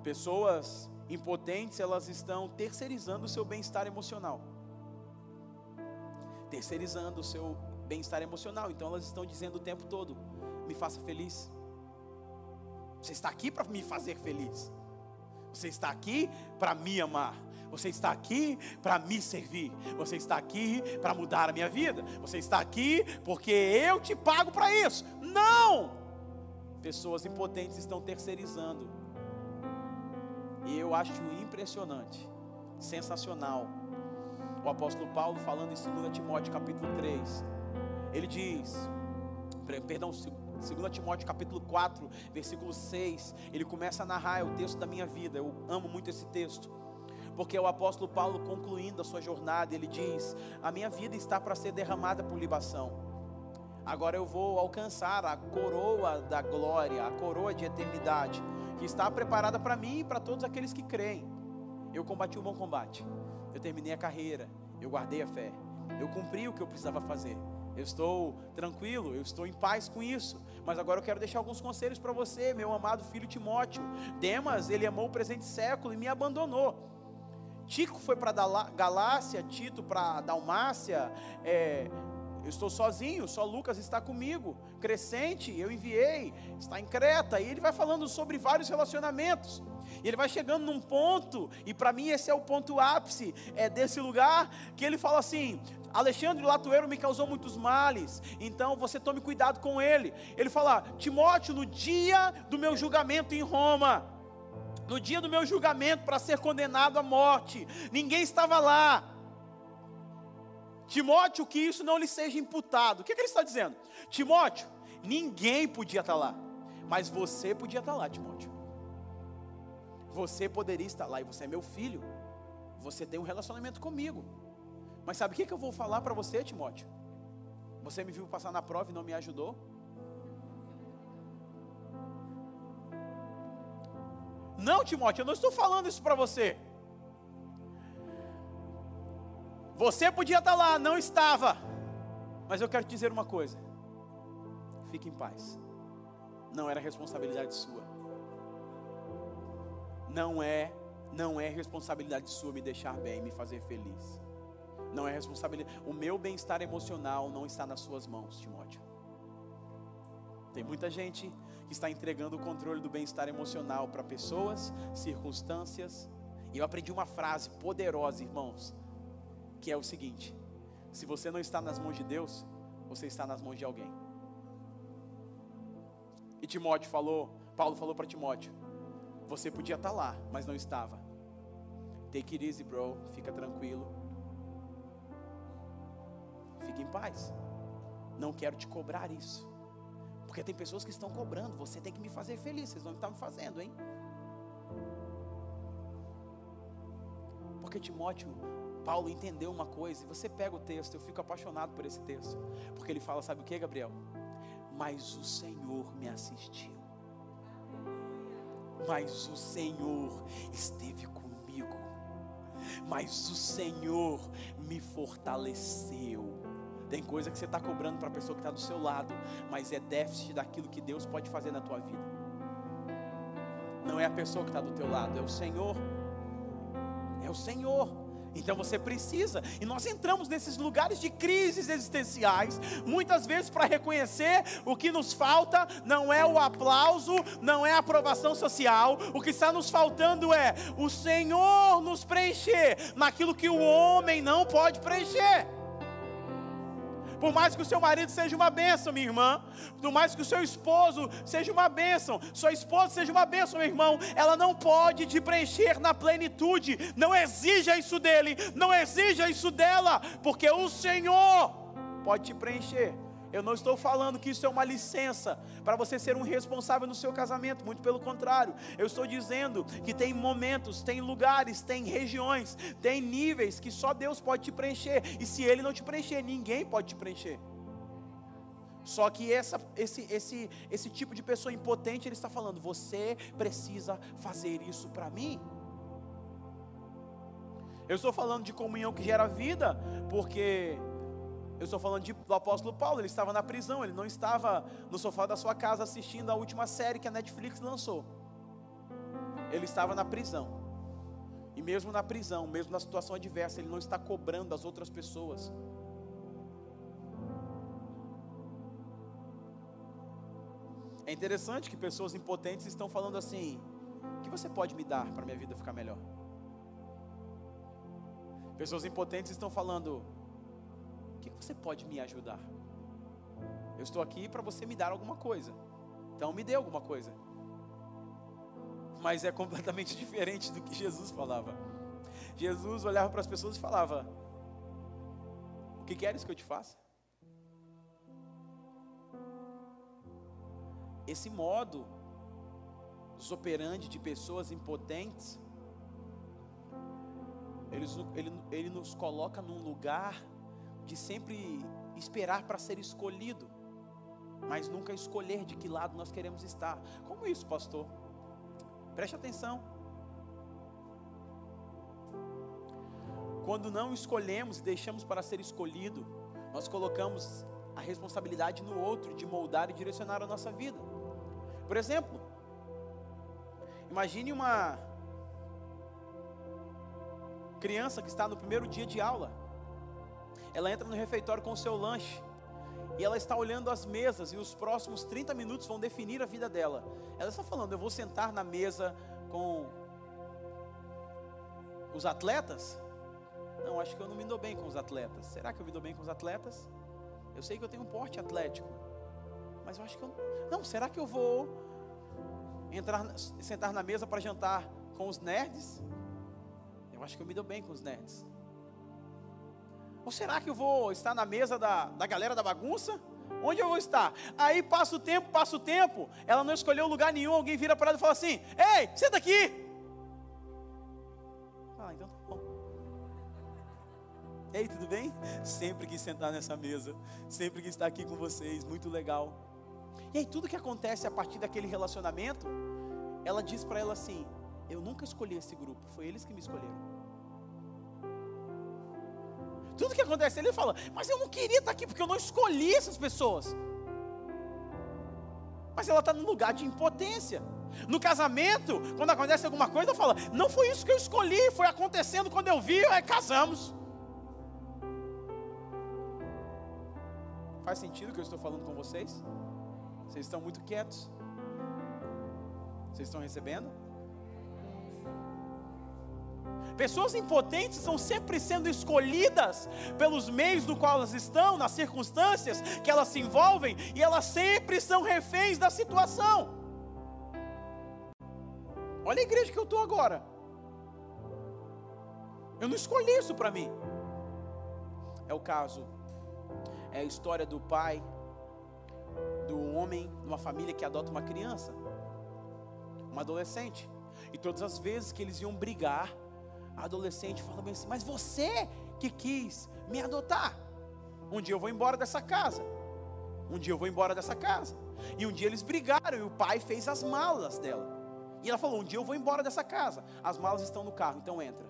Pessoas impotentes, elas estão terceirizando o seu bem-estar emocional. Terceirizando o seu bem-estar emocional. Então elas estão dizendo o tempo todo: me faça feliz. Você está aqui para me fazer feliz. Você está aqui para me amar. Você está aqui para me servir. Você está aqui para mudar a minha vida. Você está aqui porque eu te pago para isso. Não! Pessoas impotentes estão terceirizando e eu acho impressionante, sensacional. O apóstolo Paulo falando em 2 Timóteo capítulo 3. Ele diz, perdão, 2 Timóteo capítulo 4, versículo 6, ele começa a narrar é o texto da minha vida. Eu amo muito esse texto. Porque o apóstolo Paulo concluindo a sua jornada, ele diz: "A minha vida está para ser derramada por libação. Agora eu vou alcançar a coroa da glória, a coroa de eternidade." que está preparada para mim e para todos aqueles que creem. Eu combati o bom combate, eu terminei a carreira, eu guardei a fé, eu cumpri o que eu precisava fazer. Eu estou tranquilo, eu estou em paz com isso. Mas agora eu quero deixar alguns conselhos para você, meu amado filho Timóteo. Demas, ele amou o presente século e me abandonou. Tico foi para Galácia, Tito para Dalmácia, é, eu estou sozinho, só Lucas está comigo. Crescente, eu enviei, está em Creta. E ele vai falando sobre vários relacionamentos. E ele vai chegando num ponto, e para mim esse é o ponto ápice é desse lugar, que ele fala assim: Alexandre Latueiro me causou muitos males, então você tome cuidado com ele. Ele fala: Timóteo, no dia do meu julgamento em Roma, no dia do meu julgamento para ser condenado à morte, ninguém estava lá. Timóteo, que isso não lhe seja imputado. O que, é que ele está dizendo? Timóteo, ninguém podia estar lá, mas você podia estar lá, Timóteo. Você poderia estar lá e você é meu filho. Você tem um relacionamento comigo. Mas sabe o que, que eu vou falar para você, Timóteo? Você me viu passar na prova e não me ajudou? Não, Timóteo, eu não estou falando isso para você. Você podia estar lá, não estava. Mas eu quero te dizer uma coisa. Fique em paz. Não era responsabilidade sua. Não é, não é responsabilidade sua me deixar bem, me fazer feliz. Não é responsabilidade. O meu bem-estar emocional não está nas suas mãos, Timóteo. Tem muita gente que está entregando o controle do bem-estar emocional para pessoas, circunstâncias. E eu aprendi uma frase poderosa, irmãos que é o seguinte: se você não está nas mãos de Deus, você está nas mãos de alguém. E Timóteo falou, Paulo falou para Timóteo: você podia estar lá, mas não estava. Take it easy, bro. Fica tranquilo. Fique em paz. Não quero te cobrar isso. Porque tem pessoas que estão cobrando, você tem que me fazer feliz, vocês não estão me fazendo, hein? Porque Timóteo, Paulo entendeu uma coisa, e você pega o texto, eu fico apaixonado por esse texto, porque ele fala, sabe o que, Gabriel? Mas o Senhor me assistiu, mas o Senhor esteve comigo, mas o Senhor me fortaleceu. Tem coisa que você está cobrando para a pessoa que está do seu lado, mas é déficit daquilo que Deus pode fazer na tua vida. Não é a pessoa que está do teu lado, é o Senhor. É o Senhor. Então você precisa, e nós entramos nesses lugares de crises existenciais, muitas vezes para reconhecer o que nos falta não é o aplauso, não é a aprovação social, o que está nos faltando é o Senhor nos preencher naquilo que o homem não pode preencher. Por mais que o seu marido seja uma bênção, minha irmã, por mais que o seu esposo seja uma bênção, sua esposa seja uma bênção, meu irmão, ela não pode te preencher na plenitude. Não exija isso dele, não exija isso dela, porque o Senhor pode te preencher. Eu não estou falando que isso é uma licença para você ser um responsável no seu casamento, muito pelo contrário. Eu estou dizendo que tem momentos, tem lugares, tem regiões, tem níveis que só Deus pode te preencher. E se Ele não te preencher, ninguém pode te preencher. Só que essa, esse, esse, esse tipo de pessoa impotente, ele está falando: você precisa fazer isso para mim. Eu estou falando de comunhão que gera vida, porque eu estou falando de, do apóstolo Paulo, ele estava na prisão, ele não estava no sofá da sua casa assistindo a última série que a Netflix lançou. Ele estava na prisão. E mesmo na prisão, mesmo na situação adversa, ele não está cobrando as outras pessoas. É interessante que pessoas impotentes estão falando assim: o que você pode me dar para minha vida ficar melhor? Pessoas impotentes estão falando: o que você pode me ajudar? Eu estou aqui para você me dar alguma coisa. Então me dê alguma coisa. Mas é completamente *laughs* diferente do que Jesus falava. Jesus olhava para as pessoas e falava: O que queres que eu te faça? Esse modo operandi de pessoas impotentes, ele, ele, ele nos coloca num lugar de sempre esperar para ser escolhido, mas nunca escolher de que lado nós queremos estar. Como isso, pastor? Preste atenção. Quando não escolhemos e deixamos para ser escolhido, nós colocamos a responsabilidade no outro de moldar e direcionar a nossa vida. Por exemplo, imagine uma criança que está no primeiro dia de aula ela entra no refeitório com o seu lanche. E ela está olhando as mesas e os próximos 30 minutos vão definir a vida dela. Ela está falando: eu vou sentar na mesa com os atletas? Não, acho que eu não me dou bem com os atletas. Será que eu me dou bem com os atletas? Eu sei que eu tenho um porte atlético, mas eu acho que eu não. Será que eu vou entrar, sentar na mesa para jantar com os nerds? Eu acho que eu me dou bem com os nerds. Ou será que eu vou estar na mesa da, da galera da bagunça? Onde eu vou estar? Aí passa o tempo, passa o tempo, ela não escolheu lugar nenhum, alguém vira para ela e fala assim: Ei, senta aqui! Ah, então tá bom. Ei, tudo bem? Sempre quis sentar nessa mesa, sempre quis estar aqui com vocês, muito legal. E aí, tudo que acontece a partir daquele relacionamento, ela diz para ela assim: Eu nunca escolhi esse grupo, foi eles que me escolheram. Tudo que acontece, ele fala, mas eu não queria estar aqui porque eu não escolhi essas pessoas. Mas ela está num lugar de impotência. No casamento, quando acontece alguma coisa, fala, não foi isso que eu escolhi, foi acontecendo quando eu vi, aí casamos. Faz sentido o que eu estou falando com vocês? Vocês estão muito quietos? Vocês estão recebendo? Pessoas impotentes são sempre sendo escolhidas pelos meios do qual elas estão, nas circunstâncias que elas se envolvem, e elas sempre são reféns da situação. Olha a igreja que eu estou agora. Eu não escolhi isso para mim. É o caso, é a história do pai do homem numa família que adota uma criança, uma adolescente. E todas as vezes que eles iam brigar, adolescente falava bem assim: Mas você que quis me adotar. Um dia eu vou embora dessa casa. Um dia eu vou embora dessa casa. E um dia eles brigaram e o pai fez as malas dela. E ela falou: Um dia eu vou embora dessa casa. As malas estão no carro, então entra.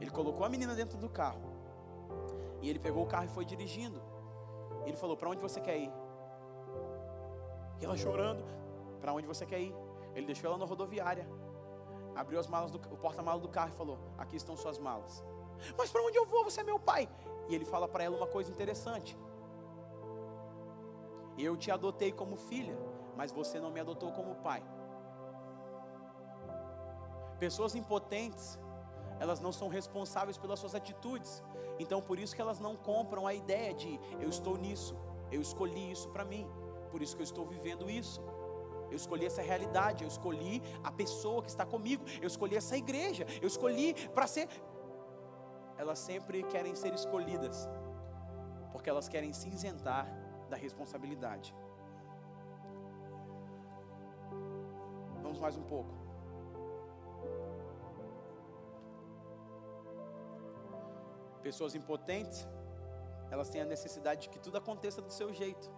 Ele colocou a menina dentro do carro. E ele pegou o carro e foi dirigindo. Ele falou: Para onde você quer ir? E ela chorando: Para onde você quer ir? Ele deixou ela na rodoviária. Abriu as malas do, o porta-malas do carro e falou: Aqui estão suas malas. Mas para onde eu vou? Você é meu pai. E ele fala para ela uma coisa interessante. Eu te adotei como filha, mas você não me adotou como pai. Pessoas impotentes, elas não são responsáveis pelas suas atitudes. Então por isso que elas não compram a ideia de eu estou nisso, eu escolhi isso para mim, por isso que eu estou vivendo isso. Eu escolhi essa realidade, eu escolhi a pessoa que está comigo, eu escolhi essa igreja, eu escolhi para ser. Elas sempre querem ser escolhidas, porque elas querem se isentar da responsabilidade. Vamos mais um pouco. Pessoas impotentes, elas têm a necessidade de que tudo aconteça do seu jeito.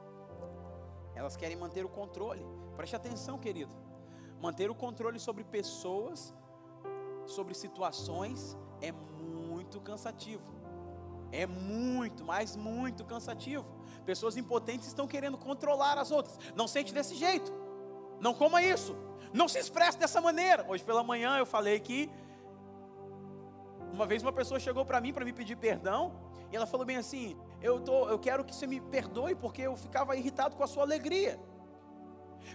Elas querem manter o controle. Preste atenção, querido. Manter o controle sobre pessoas, sobre situações, é muito cansativo. É muito, mas muito cansativo. Pessoas impotentes estão querendo controlar as outras. Não sente desse jeito. Não coma isso. Não se expresse dessa maneira. Hoje pela manhã eu falei que uma vez uma pessoa chegou para mim para me pedir perdão e ela falou bem assim: eu, tô, eu quero que você me perdoe porque eu ficava irritado com a sua alegria.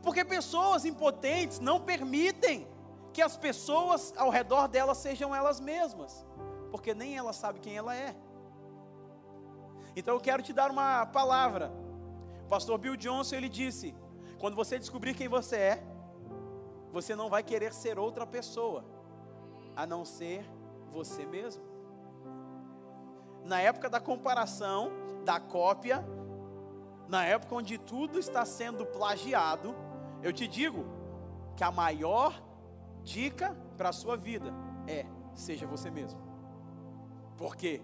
Porque pessoas impotentes não permitem que as pessoas ao redor delas sejam elas mesmas, porque nem ela sabe quem ela é. Então eu quero te dar uma palavra. O pastor Bill Johnson ele disse: quando você descobrir quem você é, você não vai querer ser outra pessoa, a não ser você mesmo na época da comparação, da cópia, na época onde tudo está sendo plagiado, eu te digo que a maior dica para a sua vida é: seja você mesmo. Porque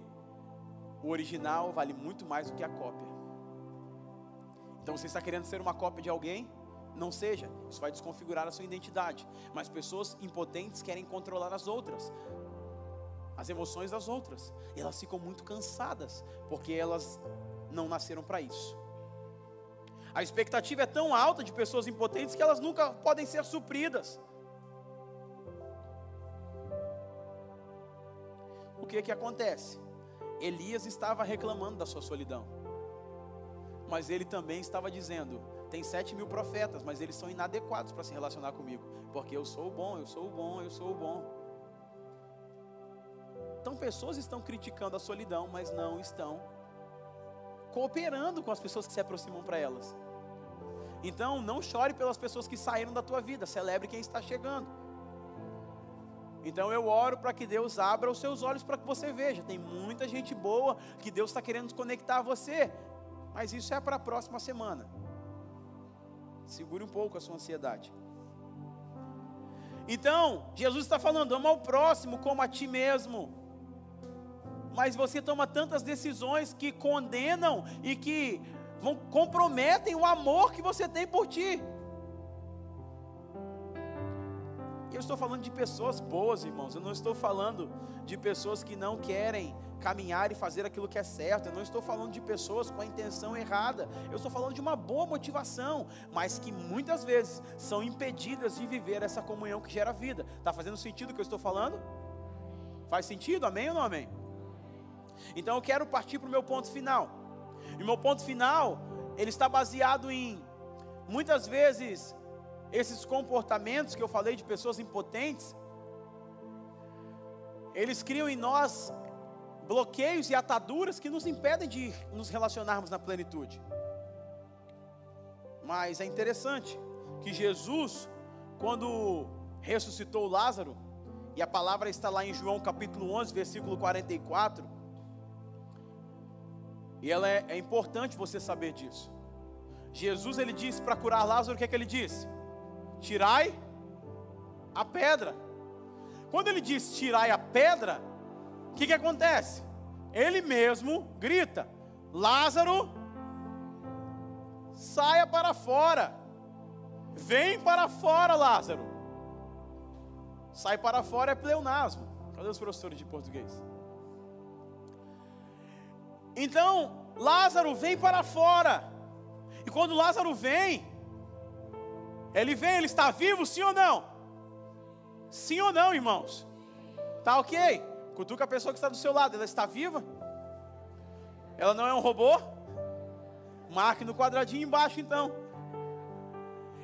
o original vale muito mais do que a cópia. Então você está querendo ser uma cópia de alguém? Não seja, isso vai desconfigurar a sua identidade. Mas pessoas impotentes querem controlar as outras as emoções das outras. E elas ficam muito cansadas, porque elas não nasceram para isso. A expectativa é tão alta de pessoas impotentes que elas nunca podem ser supridas. O que que acontece? Elias estava reclamando da sua solidão, mas ele também estava dizendo: tem sete mil profetas, mas eles são inadequados para se relacionar comigo, porque eu sou o bom, eu sou o bom, eu sou o bom. Então, pessoas estão criticando a solidão, mas não estão cooperando com as pessoas que se aproximam para elas. Então, não chore pelas pessoas que saíram da tua vida, celebre quem está chegando. Então, eu oro para que Deus abra os seus olhos para que você veja. Tem muita gente boa que Deus está querendo conectar a você, mas isso é para a próxima semana. Segure um pouco a sua ansiedade. Então, Jesus está falando: ama o próximo como a ti mesmo mas você toma tantas decisões que condenam e que vão, comprometem o amor que você tem por ti. Eu estou falando de pessoas boas, irmãos. Eu não estou falando de pessoas que não querem caminhar e fazer aquilo que é certo. Eu não estou falando de pessoas com a intenção errada. Eu estou falando de uma boa motivação, mas que muitas vezes são impedidas de viver essa comunhão que gera vida. Está fazendo sentido o que eu estou falando? Faz sentido? Amém ou não amém? Então eu quero partir para o meu ponto final. E meu ponto final, ele está baseado em muitas vezes esses comportamentos que eu falei de pessoas impotentes, eles criam em nós bloqueios e ataduras que nos impedem de nos relacionarmos na plenitude. Mas é interessante que Jesus, quando ressuscitou Lázaro, e a palavra está lá em João capítulo 11, versículo 44, e ela é, é importante você saber disso. Jesus ele disse para curar Lázaro, o que é que ele disse? Tirai a pedra. Quando ele diz tirai a pedra, o que, que acontece? Ele mesmo grita: Lázaro, saia para fora. Vem para fora, Lázaro. Sai para fora é pleonasmo. Cadê os professores de português? Então, Lázaro vem para fora. E quando Lázaro vem, ele vem, ele está vivo, sim ou não? Sim ou não, irmãos? Tá ok? Cutuca a pessoa que está do seu lado, ela está viva? Ela não é um robô? Marque no quadradinho embaixo então.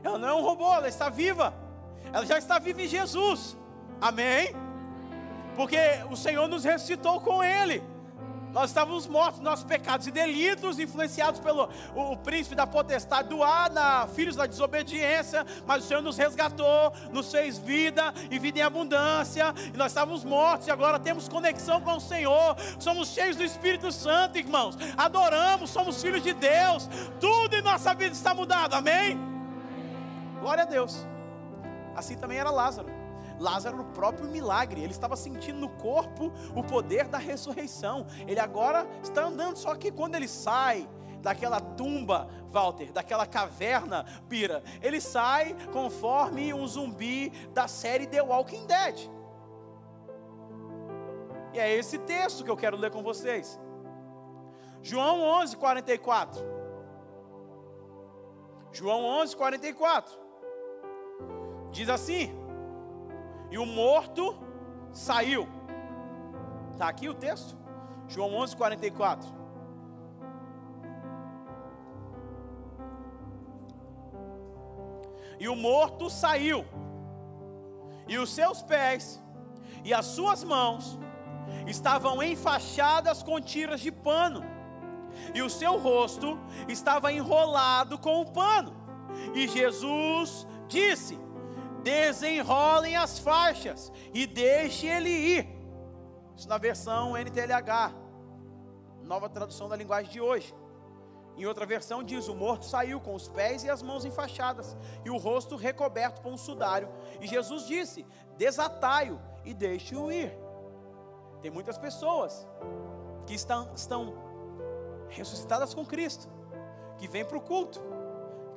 Ela não é um robô, ela está viva. Ela já está viva em Jesus. Amém? Porque o Senhor nos ressuscitou com Ele. Nós estávamos mortos, nossos pecados e delitos, influenciados pelo o, o príncipe da potestade do ar, na, filhos da desobediência, mas o Senhor nos resgatou, nos fez vida e vida em abundância, e nós estávamos mortos e agora temos conexão com o Senhor, somos cheios do Espírito Santo, irmãos, adoramos, somos filhos de Deus, tudo em nossa vida está mudado, amém? Glória a Deus. Assim também era Lázaro. Lázaro no próprio milagre, ele estava sentindo no corpo o poder da ressurreição. Ele agora está andando, só que quando ele sai daquela tumba, Walter, daquela caverna, Pira, ele sai conforme um zumbi da série The Walking Dead. E é esse texto que eu quero ler com vocês. João 11, 44. João 11, 44. Diz assim: e o morto saiu. Está aqui o texto? João 11, 44. E o morto saiu, e os seus pés e as suas mãos estavam enfaixadas com tiras de pano, e o seu rosto estava enrolado com o pano. E Jesus disse: desenrolem as faixas e deixe ele ir. Isso na versão NTLH, nova tradução da linguagem de hoje. Em outra versão diz: o morto saiu com os pés e as mãos enfaixadas e o rosto recoberto com um sudário. E Jesus disse: desatai-o e deixe-o ir. Tem muitas pessoas que estão, estão ressuscitadas com Cristo, que vêm para o culto,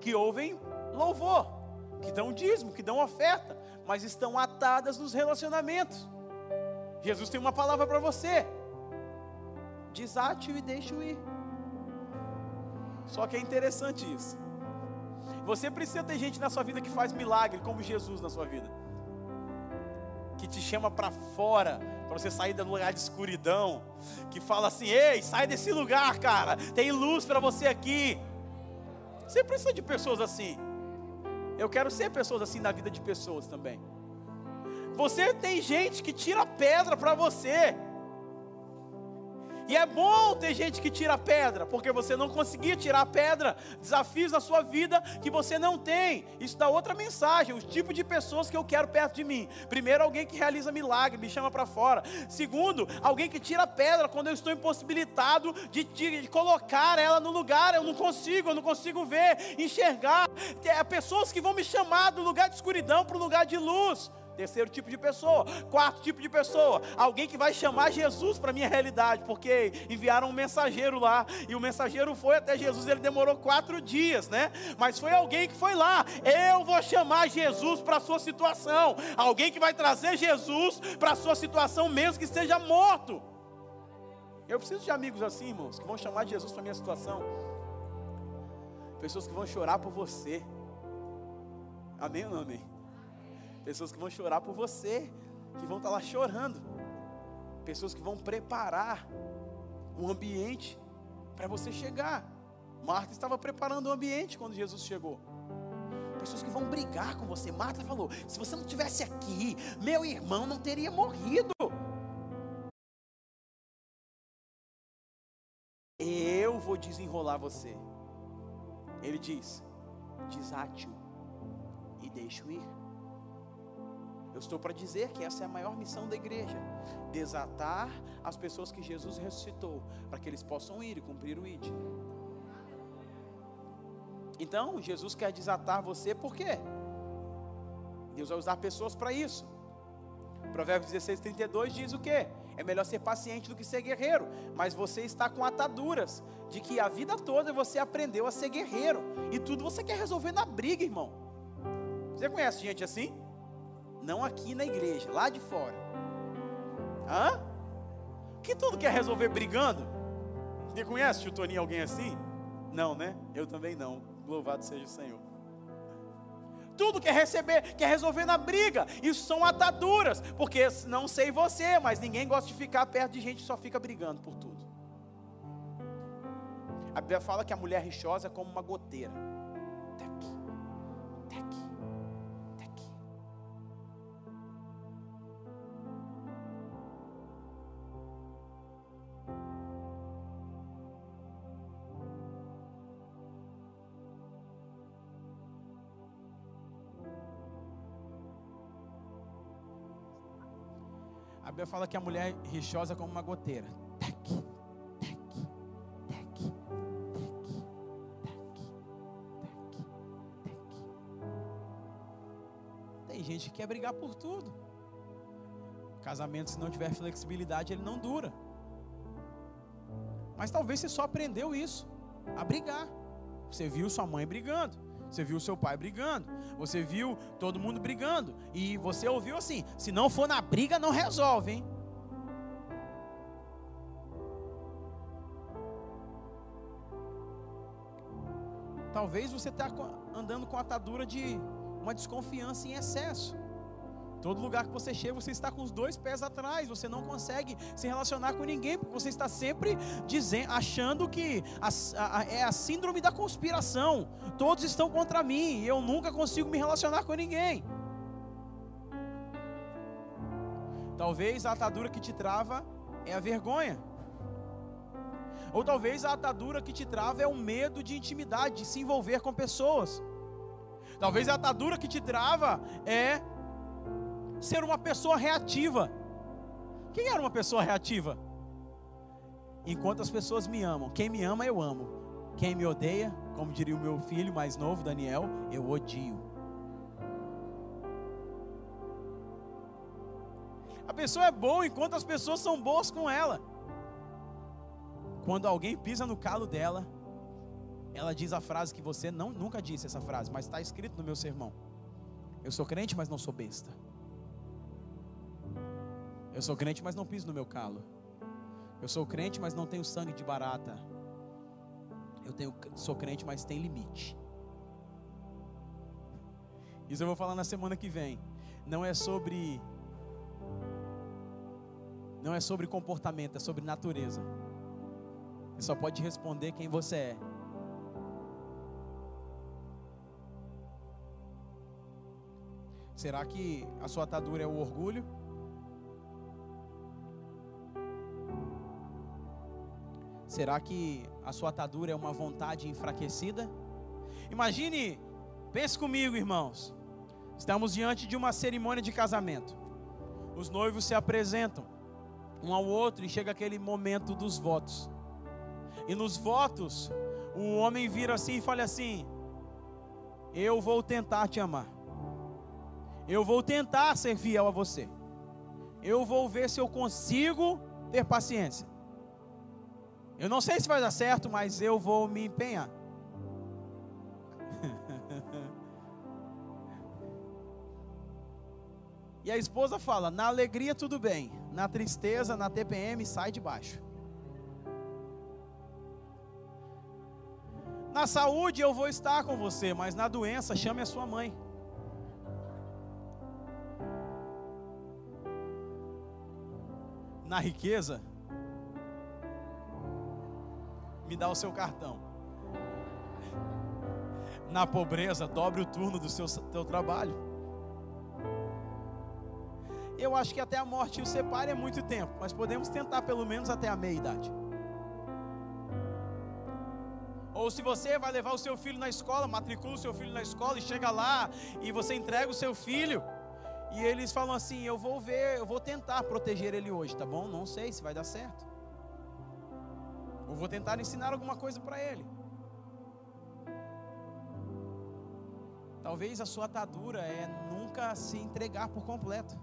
que ouvem louvor, que dão dízimo, que dão oferta, mas estão atadas nos relacionamentos. Jesus tem uma palavra para você: desate-o e deixe-o ir. Só que é interessante isso. Você precisa ter gente na sua vida que faz milagre, como Jesus na sua vida, que te chama para fora, para você sair do lugar de escuridão, que fala assim: ei, sai desse lugar, cara, tem luz para você aqui. Você precisa de pessoas assim. Eu quero ser pessoas assim na vida de pessoas também. Você tem gente que tira pedra para você. E é bom ter gente que tira pedra, porque você não conseguia tirar pedra, desafios na sua vida que você não tem. Isso dá outra mensagem, o tipo de pessoas que eu quero perto de mim. Primeiro, alguém que realiza milagre, me chama para fora. Segundo, alguém que tira pedra quando eu estou impossibilitado de, de, de, colocar ela no lugar, eu não consigo, eu não consigo ver, enxergar. É pessoas que vão me chamar do lugar de escuridão para o lugar de luz. Terceiro tipo de pessoa. Quarto tipo de pessoa. Alguém que vai chamar Jesus para a minha realidade. Porque enviaram um mensageiro lá. E o mensageiro foi até Jesus. Ele demorou quatro dias, né? Mas foi alguém que foi lá. Eu vou chamar Jesus para a sua situação. Alguém que vai trazer Jesus para a sua situação, mesmo que esteja morto. Eu preciso de amigos assim, irmãos, que vão chamar Jesus para a minha situação. Pessoas que vão chorar por você. Amém ou não amém? Pessoas que vão chorar por você, que vão estar lá chorando. Pessoas que vão preparar um ambiente para você chegar. Marta estava preparando o ambiente quando Jesus chegou. Pessoas que vão brigar com você. Marta falou: se você não tivesse aqui, meu irmão não teria morrido. Eu vou desenrolar você. Ele diz: desate-o e deixe-o ir. Eu estou para dizer que essa é a maior missão da igreja: desatar as pessoas que Jesus ressuscitou, para que eles possam ir e cumprir o ID. Então, Jesus quer desatar você por quê? Deus vai usar pessoas para isso. Provérbios 16, 32 diz o quê? É melhor ser paciente do que ser guerreiro. Mas você está com ataduras de que a vida toda você aprendeu a ser guerreiro. E tudo você quer resolver na briga, irmão. Você conhece gente assim? Não aqui na igreja, lá de fora. Hã? Que tudo quer resolver brigando? Você conhece, tio Toninho, alguém assim? Não, né? Eu também não. Louvado seja o Senhor. Tudo quer receber, quer resolver na briga. Isso são ataduras, porque não sei você, mas ninguém gosta de ficar perto de gente que só fica brigando por tudo. A Bíblia fala que a mulher rixosa é como uma goteira. Bíblia fala que a mulher é rixosa como uma goteira. Tec, tec, tec, tec, tec, tec, tec. Tem gente que quer brigar por tudo. Casamento, se não tiver flexibilidade, ele não dura. Mas talvez você só aprendeu isso, a brigar. Você viu sua mãe brigando. Você viu seu pai brigando. Você viu todo mundo brigando. E você ouviu assim: se não for na briga, não resolve, hein? Talvez você está andando com a atadura de uma desconfiança em excesso. Todo lugar que você chega, você está com os dois pés atrás, você não consegue se relacionar com ninguém, porque você está sempre dizendo, achando que a, a, é a síndrome da conspiração. Todos estão contra mim e eu nunca consigo me relacionar com ninguém. Talvez a atadura que te trava é a vergonha. Ou talvez a atadura que te trava é o medo de intimidade, de se envolver com pessoas. Talvez a atadura que te trava é ser uma pessoa reativa. Quem era uma pessoa reativa? Enquanto as pessoas me amam, quem me ama eu amo. Quem me odeia, como diria o meu filho mais novo, Daniel, eu odio. A pessoa é boa enquanto as pessoas são boas com ela. Quando alguém pisa no calo dela, ela diz a frase que você não, nunca disse essa frase, mas está escrito no meu sermão. Eu sou crente, mas não sou besta. Eu sou crente, mas não piso no meu calo. Eu sou crente, mas não tenho sangue de barata. Eu tenho, sou crente, mas tem limite. Isso eu vou falar na semana que vem. Não é sobre não é sobre comportamento, é sobre natureza. Você só pode responder quem você é. Será que a sua atadura é o orgulho? Será que a sua atadura é uma vontade enfraquecida? Imagine, pense comigo, irmãos. Estamos diante de uma cerimônia de casamento. Os noivos se apresentam um ao outro e chega aquele momento dos votos. E nos votos, o homem vira assim e fala assim: Eu vou tentar te amar. Eu vou tentar ser fiel a você. Eu vou ver se eu consigo ter paciência. Eu não sei se vai dar certo, mas eu vou me empenhar. e a esposa fala: na alegria tudo bem, na tristeza, na TPM, sai de baixo. Na saúde eu vou estar com você, mas na doença chame a sua mãe. Na riqueza, me dá o seu cartão. Na pobreza, dobre o turno do seu teu trabalho. Eu acho que até a morte o separe é muito tempo, mas podemos tentar pelo menos até a meia idade. Ou se você vai levar o seu filho na escola, matricula o seu filho na escola e chega lá e você entrega o seu filho. E eles falam assim: Eu vou ver, eu vou tentar proteger ele hoje, tá bom? Não sei se vai dar certo. Ou vou tentar ensinar alguma coisa para ele. Talvez a sua atadura é nunca se entregar por completo.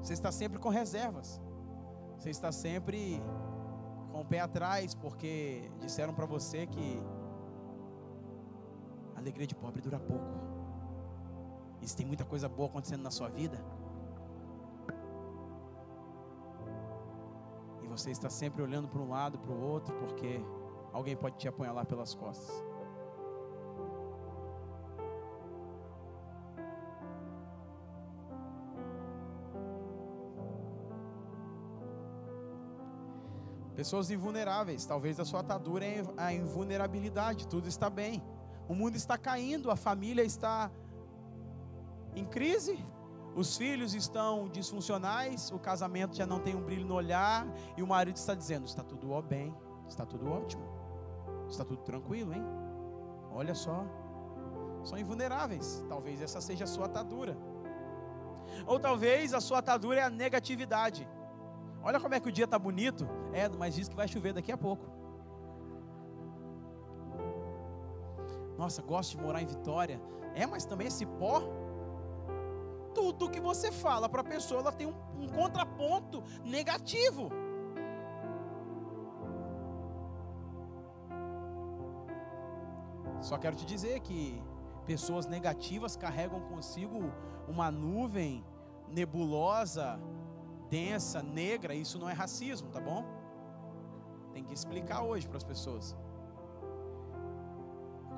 Você está sempre com reservas. Você está sempre com o pé atrás, porque disseram para você que a alegria de pobre dura pouco. E se tem muita coisa boa acontecendo na sua vida, você está sempre olhando para um lado, para o outro, porque alguém pode te apunhalar pelas costas. Pessoas invulneráveis, talvez a sua atadura é a invulnerabilidade, tudo está bem. O mundo está caindo, a família está em crise, os filhos estão disfuncionais, o casamento já não tem um brilho no olhar, e o marido está dizendo: está tudo bem, está tudo ótimo, está tudo tranquilo, hein? Olha só, são invulneráveis, talvez essa seja a sua atadura. Ou talvez a sua atadura é a negatividade. Olha como é que o dia está bonito. É, mas diz que vai chover daqui a pouco. Nossa, gosto de morar em Vitória. É, mas também esse pó. Tudo que você fala para a pessoa, ela tem um, um contraponto negativo. Só quero te dizer que pessoas negativas carregam consigo uma nuvem nebulosa densa, negra, isso não é racismo, tá bom? Tem que explicar hoje para as pessoas.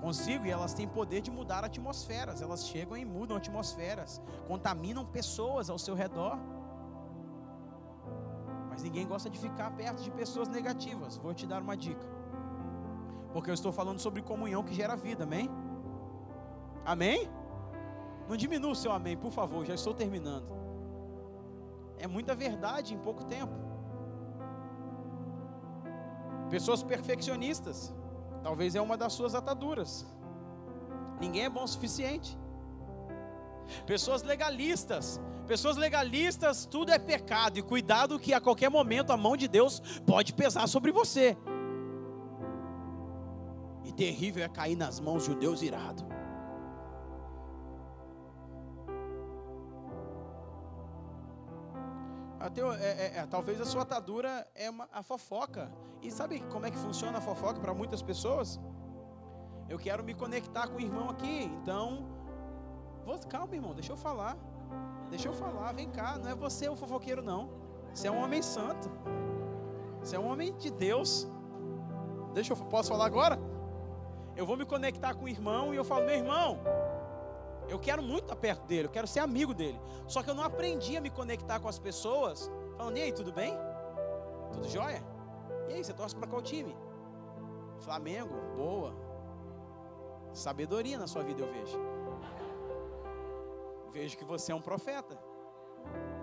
Consigo e elas têm poder de mudar atmosferas, elas chegam e mudam atmosferas, contaminam pessoas ao seu redor. Mas ninguém gosta de ficar perto de pessoas negativas. Vou te dar uma dica. Porque eu estou falando sobre comunhão que gera vida, amém? Amém? Não diminua o seu amém, por favor, já estou terminando. É muita verdade em pouco tempo. Pessoas perfeccionistas, talvez é uma das suas ataduras. Ninguém é bom o suficiente. Pessoas legalistas, pessoas legalistas, tudo é pecado e cuidado que a qualquer momento a mão de Deus pode pesar sobre você. E terrível é cair nas mãos de um Deus irado. É, é, é, talvez a sua atadura é uma, a fofoca. E sabe como é que funciona a fofoca para muitas pessoas? Eu quero me conectar com o irmão aqui, então. Vou, calma, irmão, deixa eu falar. Deixa eu falar, vem cá. Não é você o fofoqueiro, não. Você é um homem santo. Você é um homem de Deus. Deixa eu. Posso falar agora? Eu vou me conectar com o irmão e eu falo, meu irmão, eu quero muito estar perto dele, eu quero ser amigo dele. Só que eu não aprendi a me conectar com as pessoas, falando, e aí, tudo bem? Tudo jóia? E aí, você torce para qual time? Flamengo, boa. Sabedoria na sua vida eu vejo. Vejo que você é um profeta.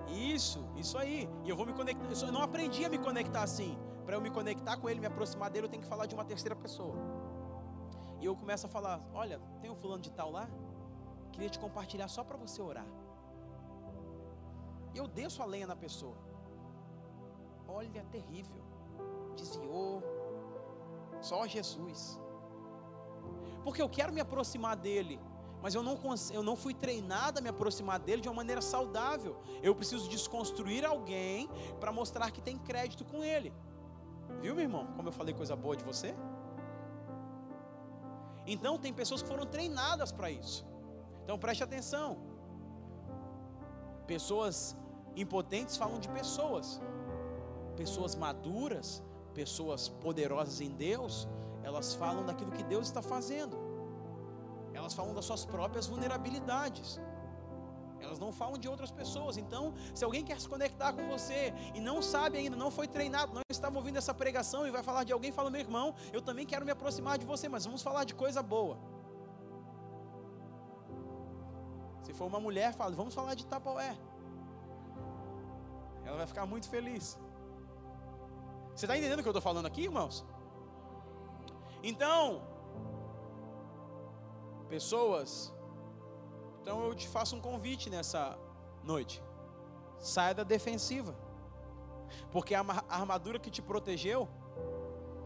Isso, isso aí. E eu vou me conectar. Eu não aprendi a me conectar assim. Para eu me conectar com ele, me aproximar dele, eu tenho que falar de uma terceira pessoa. E eu começo a falar: Olha, tem um fulano de tal lá? Queria te compartilhar só para você orar. Eu desço a lenha na pessoa. Olha, terrível. Desviou. Só Jesus. Porque eu quero me aproximar dele. Mas eu não, eu não fui treinado a me aproximar dele de uma maneira saudável. Eu preciso desconstruir alguém para mostrar que tem crédito com ele. Viu, meu irmão? Como eu falei coisa boa de você? Então, tem pessoas que foram treinadas para isso. Então preste atenção. Pessoas impotentes falam de pessoas. Pessoas maduras, pessoas poderosas em Deus, elas falam daquilo que Deus está fazendo. Elas falam das suas próprias vulnerabilidades. Elas não falam de outras pessoas. Então, se alguém quer se conectar com você e não sabe ainda, não foi treinado, não estava ouvindo essa pregação e vai falar de alguém, fala: meu irmão, eu também quero me aproximar de você, mas vamos falar de coisa boa. Se for uma mulher, fala, vamos falar de Tapaué. Ela vai ficar muito feliz. Você está entendendo o que eu estou falando aqui, irmãos? Então, pessoas, então eu te faço um convite nessa noite. Saia da defensiva. Porque a armadura que te protegeu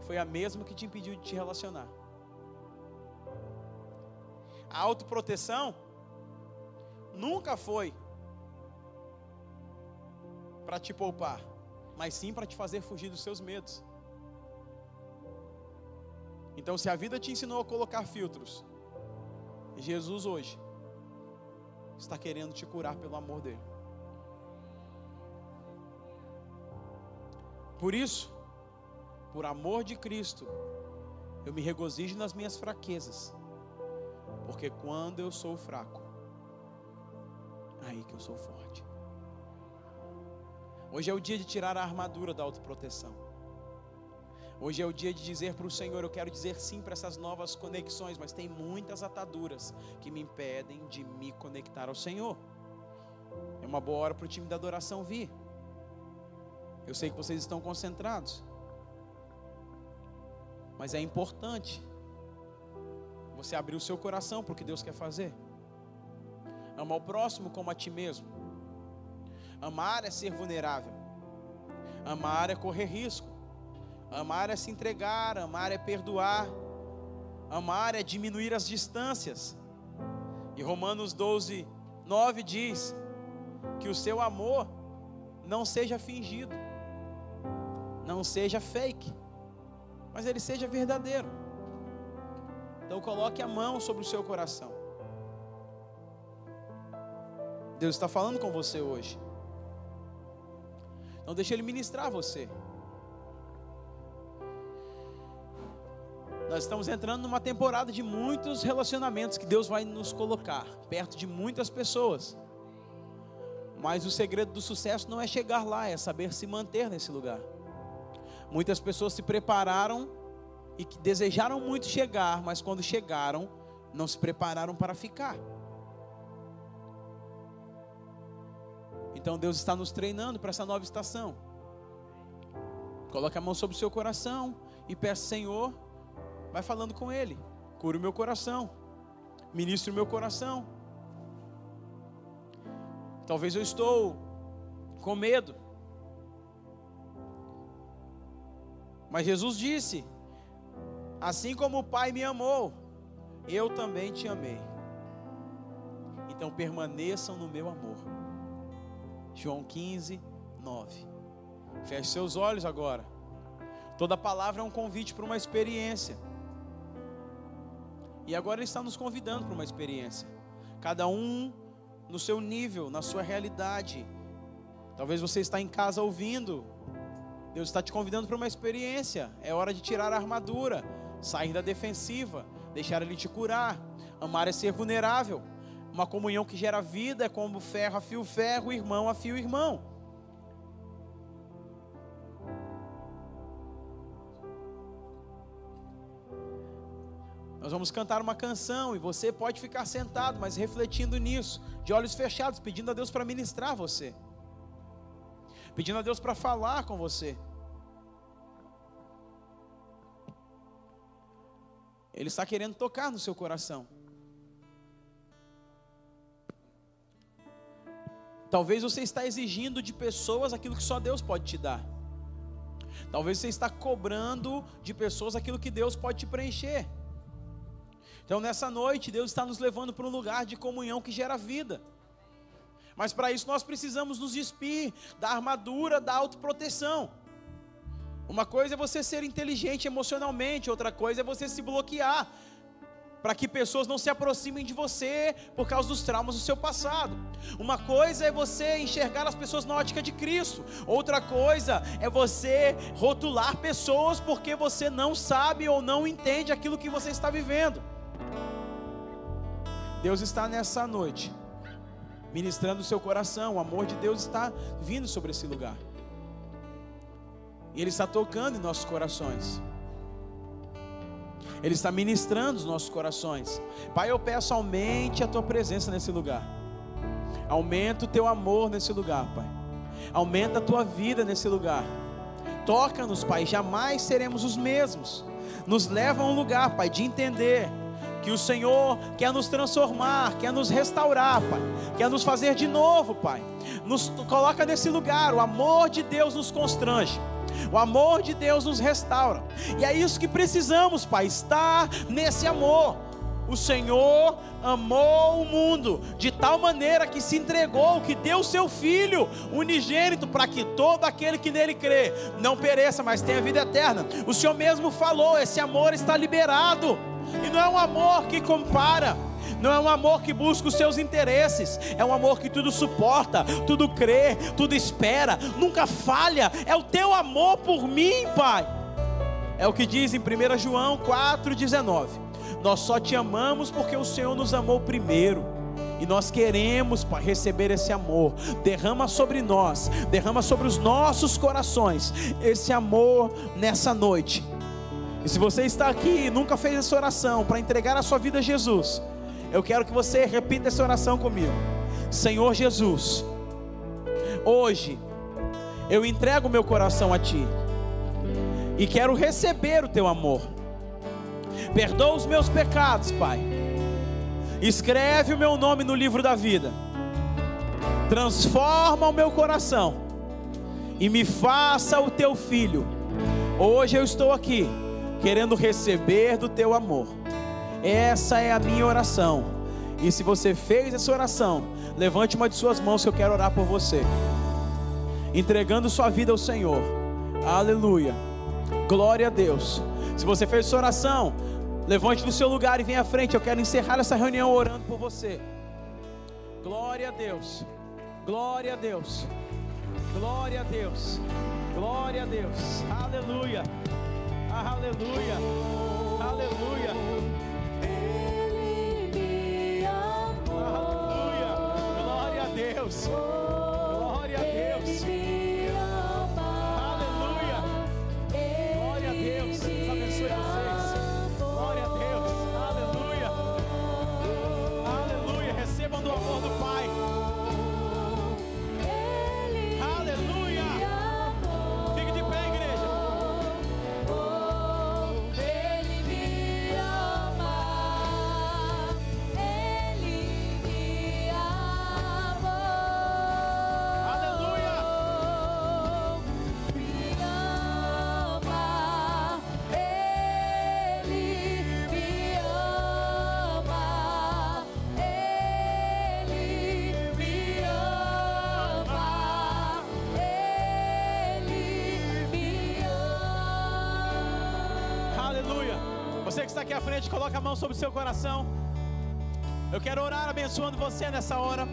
foi a mesma que te impediu de te relacionar. A autoproteção nunca foi para te poupar, mas sim para te fazer fugir dos seus medos. Então, se a vida te ensinou a colocar filtros, Jesus hoje está querendo te curar pelo amor dele. Por isso, por amor de Cristo, eu me regozijo nas minhas fraquezas, porque quando eu sou fraco, aí que eu sou forte. Hoje é o dia de tirar a armadura da autoproteção. Hoje é o dia de dizer para o Senhor: Eu quero dizer sim para essas novas conexões, mas tem muitas ataduras que me impedem de me conectar ao Senhor. É uma boa hora para o time da adoração vir. Eu sei que vocês estão concentrados, mas é importante você abrir o seu coração para o que Deus quer fazer. Amar o próximo como a ti mesmo. Amar é ser vulnerável. Amar é correr risco. Amar é se entregar, amar é perdoar, amar é diminuir as distâncias. E Romanos 12, 9 diz que o seu amor não seja fingido, não seja fake, mas ele seja verdadeiro. Então coloque a mão sobre o seu coração. Deus está falando com você hoje. Então deixe Ele ministrar você. Nós estamos entrando numa temporada de muitos relacionamentos que Deus vai nos colocar perto de muitas pessoas. Mas o segredo do sucesso não é chegar lá, é saber se manter nesse lugar. Muitas pessoas se prepararam e desejaram muito chegar, mas quando chegaram, não se prepararam para ficar. Então Deus está nos treinando para essa nova estação. Coloque a mão sobre o seu coração e peça, Senhor, Vai falando com Ele. Cura o meu coração. Ministre o meu coração. Talvez eu estou com medo. Mas Jesus disse: Assim como o Pai me amou, eu também te amei. Então permaneçam no meu amor. João 15, 9. Feche seus olhos agora. Toda palavra é um convite para uma experiência. E agora Ele está nos convidando para uma experiência. Cada um no seu nível, na sua realidade. Talvez você está em casa ouvindo. Deus está te convidando para uma experiência. É hora de tirar a armadura, sair da defensiva, deixar Ele te curar. Amar é ser vulnerável. Uma comunhão que gera vida é como ferro afia o ferro, irmão afia o irmão. Nós vamos cantar uma canção e você pode ficar sentado, mas refletindo nisso, de olhos fechados, pedindo a Deus para ministrar você, pedindo a Deus para falar com você. Ele está querendo tocar no seu coração. Talvez você está exigindo de pessoas aquilo que só Deus pode te dar. Talvez você está cobrando de pessoas aquilo que Deus pode te preencher. Então, nessa noite, Deus está nos levando para um lugar de comunhão que gera vida. Mas para isso nós precisamos nos despir da armadura da autoproteção. Uma coisa é você ser inteligente emocionalmente, outra coisa é você se bloquear para que pessoas não se aproximem de você por causa dos traumas do seu passado. Uma coisa é você enxergar as pessoas na ótica de Cristo, outra coisa é você rotular pessoas porque você não sabe ou não entende aquilo que você está vivendo. Deus está nessa noite ministrando o seu coração. O amor de Deus está vindo sobre esse lugar. E Ele está tocando em nossos corações. Ele está ministrando os nossos corações. Pai, eu peço, aumente a tua presença nesse lugar. Aumenta o teu amor nesse lugar, Pai. Aumenta a tua vida nesse lugar. Toca-nos, Pai, jamais seremos os mesmos. Nos leva a um lugar, Pai, de entender que o Senhor quer nos transformar, quer nos restaurar, Pai, quer nos fazer de novo, Pai. Nos coloca nesse lugar, o amor de Deus nos constrange. O amor de Deus nos restaura. E é isso que precisamos, Pai, estar nesse amor. o Senhor amou o mundo de tal maneira que se entregou, que deu seu Filho unigênito para que todo aquele que nele crê não pereça, mas tenha vida eterna. O Senhor mesmo falou: esse amor está liberado, e não é um amor que compara. Não é um amor que busca os seus interesses, é um amor que tudo suporta, tudo crê, tudo espera, nunca falha. É o teu amor por mim, Pai. É o que diz em 1 João 4,19. Nós só te amamos porque o Senhor nos amou primeiro. E nós queremos, Pai, receber esse amor. Derrama sobre nós, derrama sobre os nossos corações esse amor nessa noite. E se você está aqui e nunca fez essa oração para entregar a sua vida a Jesus, eu quero que você repita essa oração comigo. Senhor Jesus, hoje eu entrego meu coração a Ti e quero receber o Teu amor. Perdoa os meus pecados, Pai. Escreve o meu nome no livro da vida. Transforma o meu coração e me faça o teu filho. Hoje eu estou aqui querendo receber do teu amor. Essa é a minha oração. E se você fez essa oração, levante uma de suas mãos que eu quero orar por você. Entregando sua vida ao Senhor. Aleluia. Glória a Deus. Se você fez essa oração, Levante do seu lugar e venha à frente. Eu quero encerrar essa reunião orando por você. Glória a Deus. Glória a Deus. Glória a Deus. Glória a Deus. Aleluia. Aleluia. Aleluia. Aleluia. Glória a Deus. Glória a Deus. Aleluia. Glória a Deus. Deus abençoe vocês. Aqui à frente, coloca a mão sobre o seu coração. Eu quero orar abençoando você nessa hora.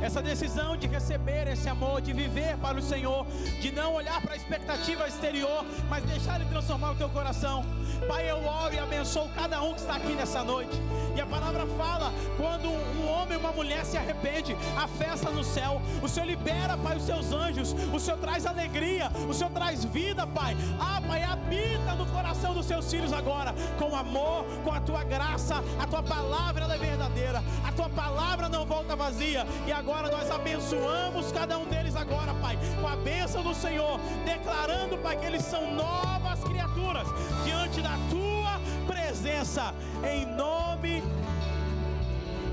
Essa decisão de receber esse amor, de viver para o Senhor, de não olhar para a expectativa exterior, mas deixar Ele transformar o teu coração. Pai, eu oro e abençoo cada um que está aqui nessa noite. E a palavra fala: quando um homem e uma mulher se arrepende, a festa no céu. O Senhor libera, Pai, os seus anjos. O Senhor traz alegria. O Senhor traz vida, Pai. Ah, Pai, habita no coração dos seus filhos agora, com amor, com a tua graça. A tua palavra é verdadeira. A tua palavra não volta vazia. E agora nós abençoamos cada um deles agora, Pai, com a bênção do Senhor, declarando, Pai, que eles são novas criaturas diante da tua presença. Em nome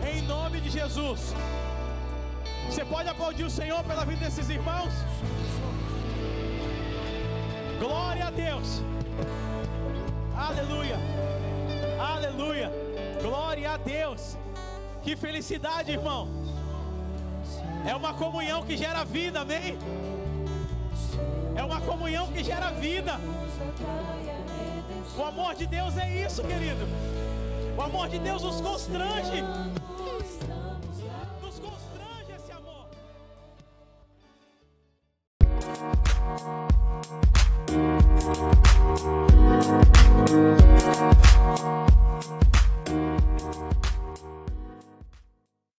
em nome de Jesus. Você pode aplaudir o Senhor pela vida desses irmãos? Glória a Deus. Aleluia. Aleluia. Glória a Deus. Que felicidade, irmão. É uma comunhão que gera vida, amém? É uma comunhão que gera vida. O amor de Deus é isso, querido. O amor de Deus nos constrange.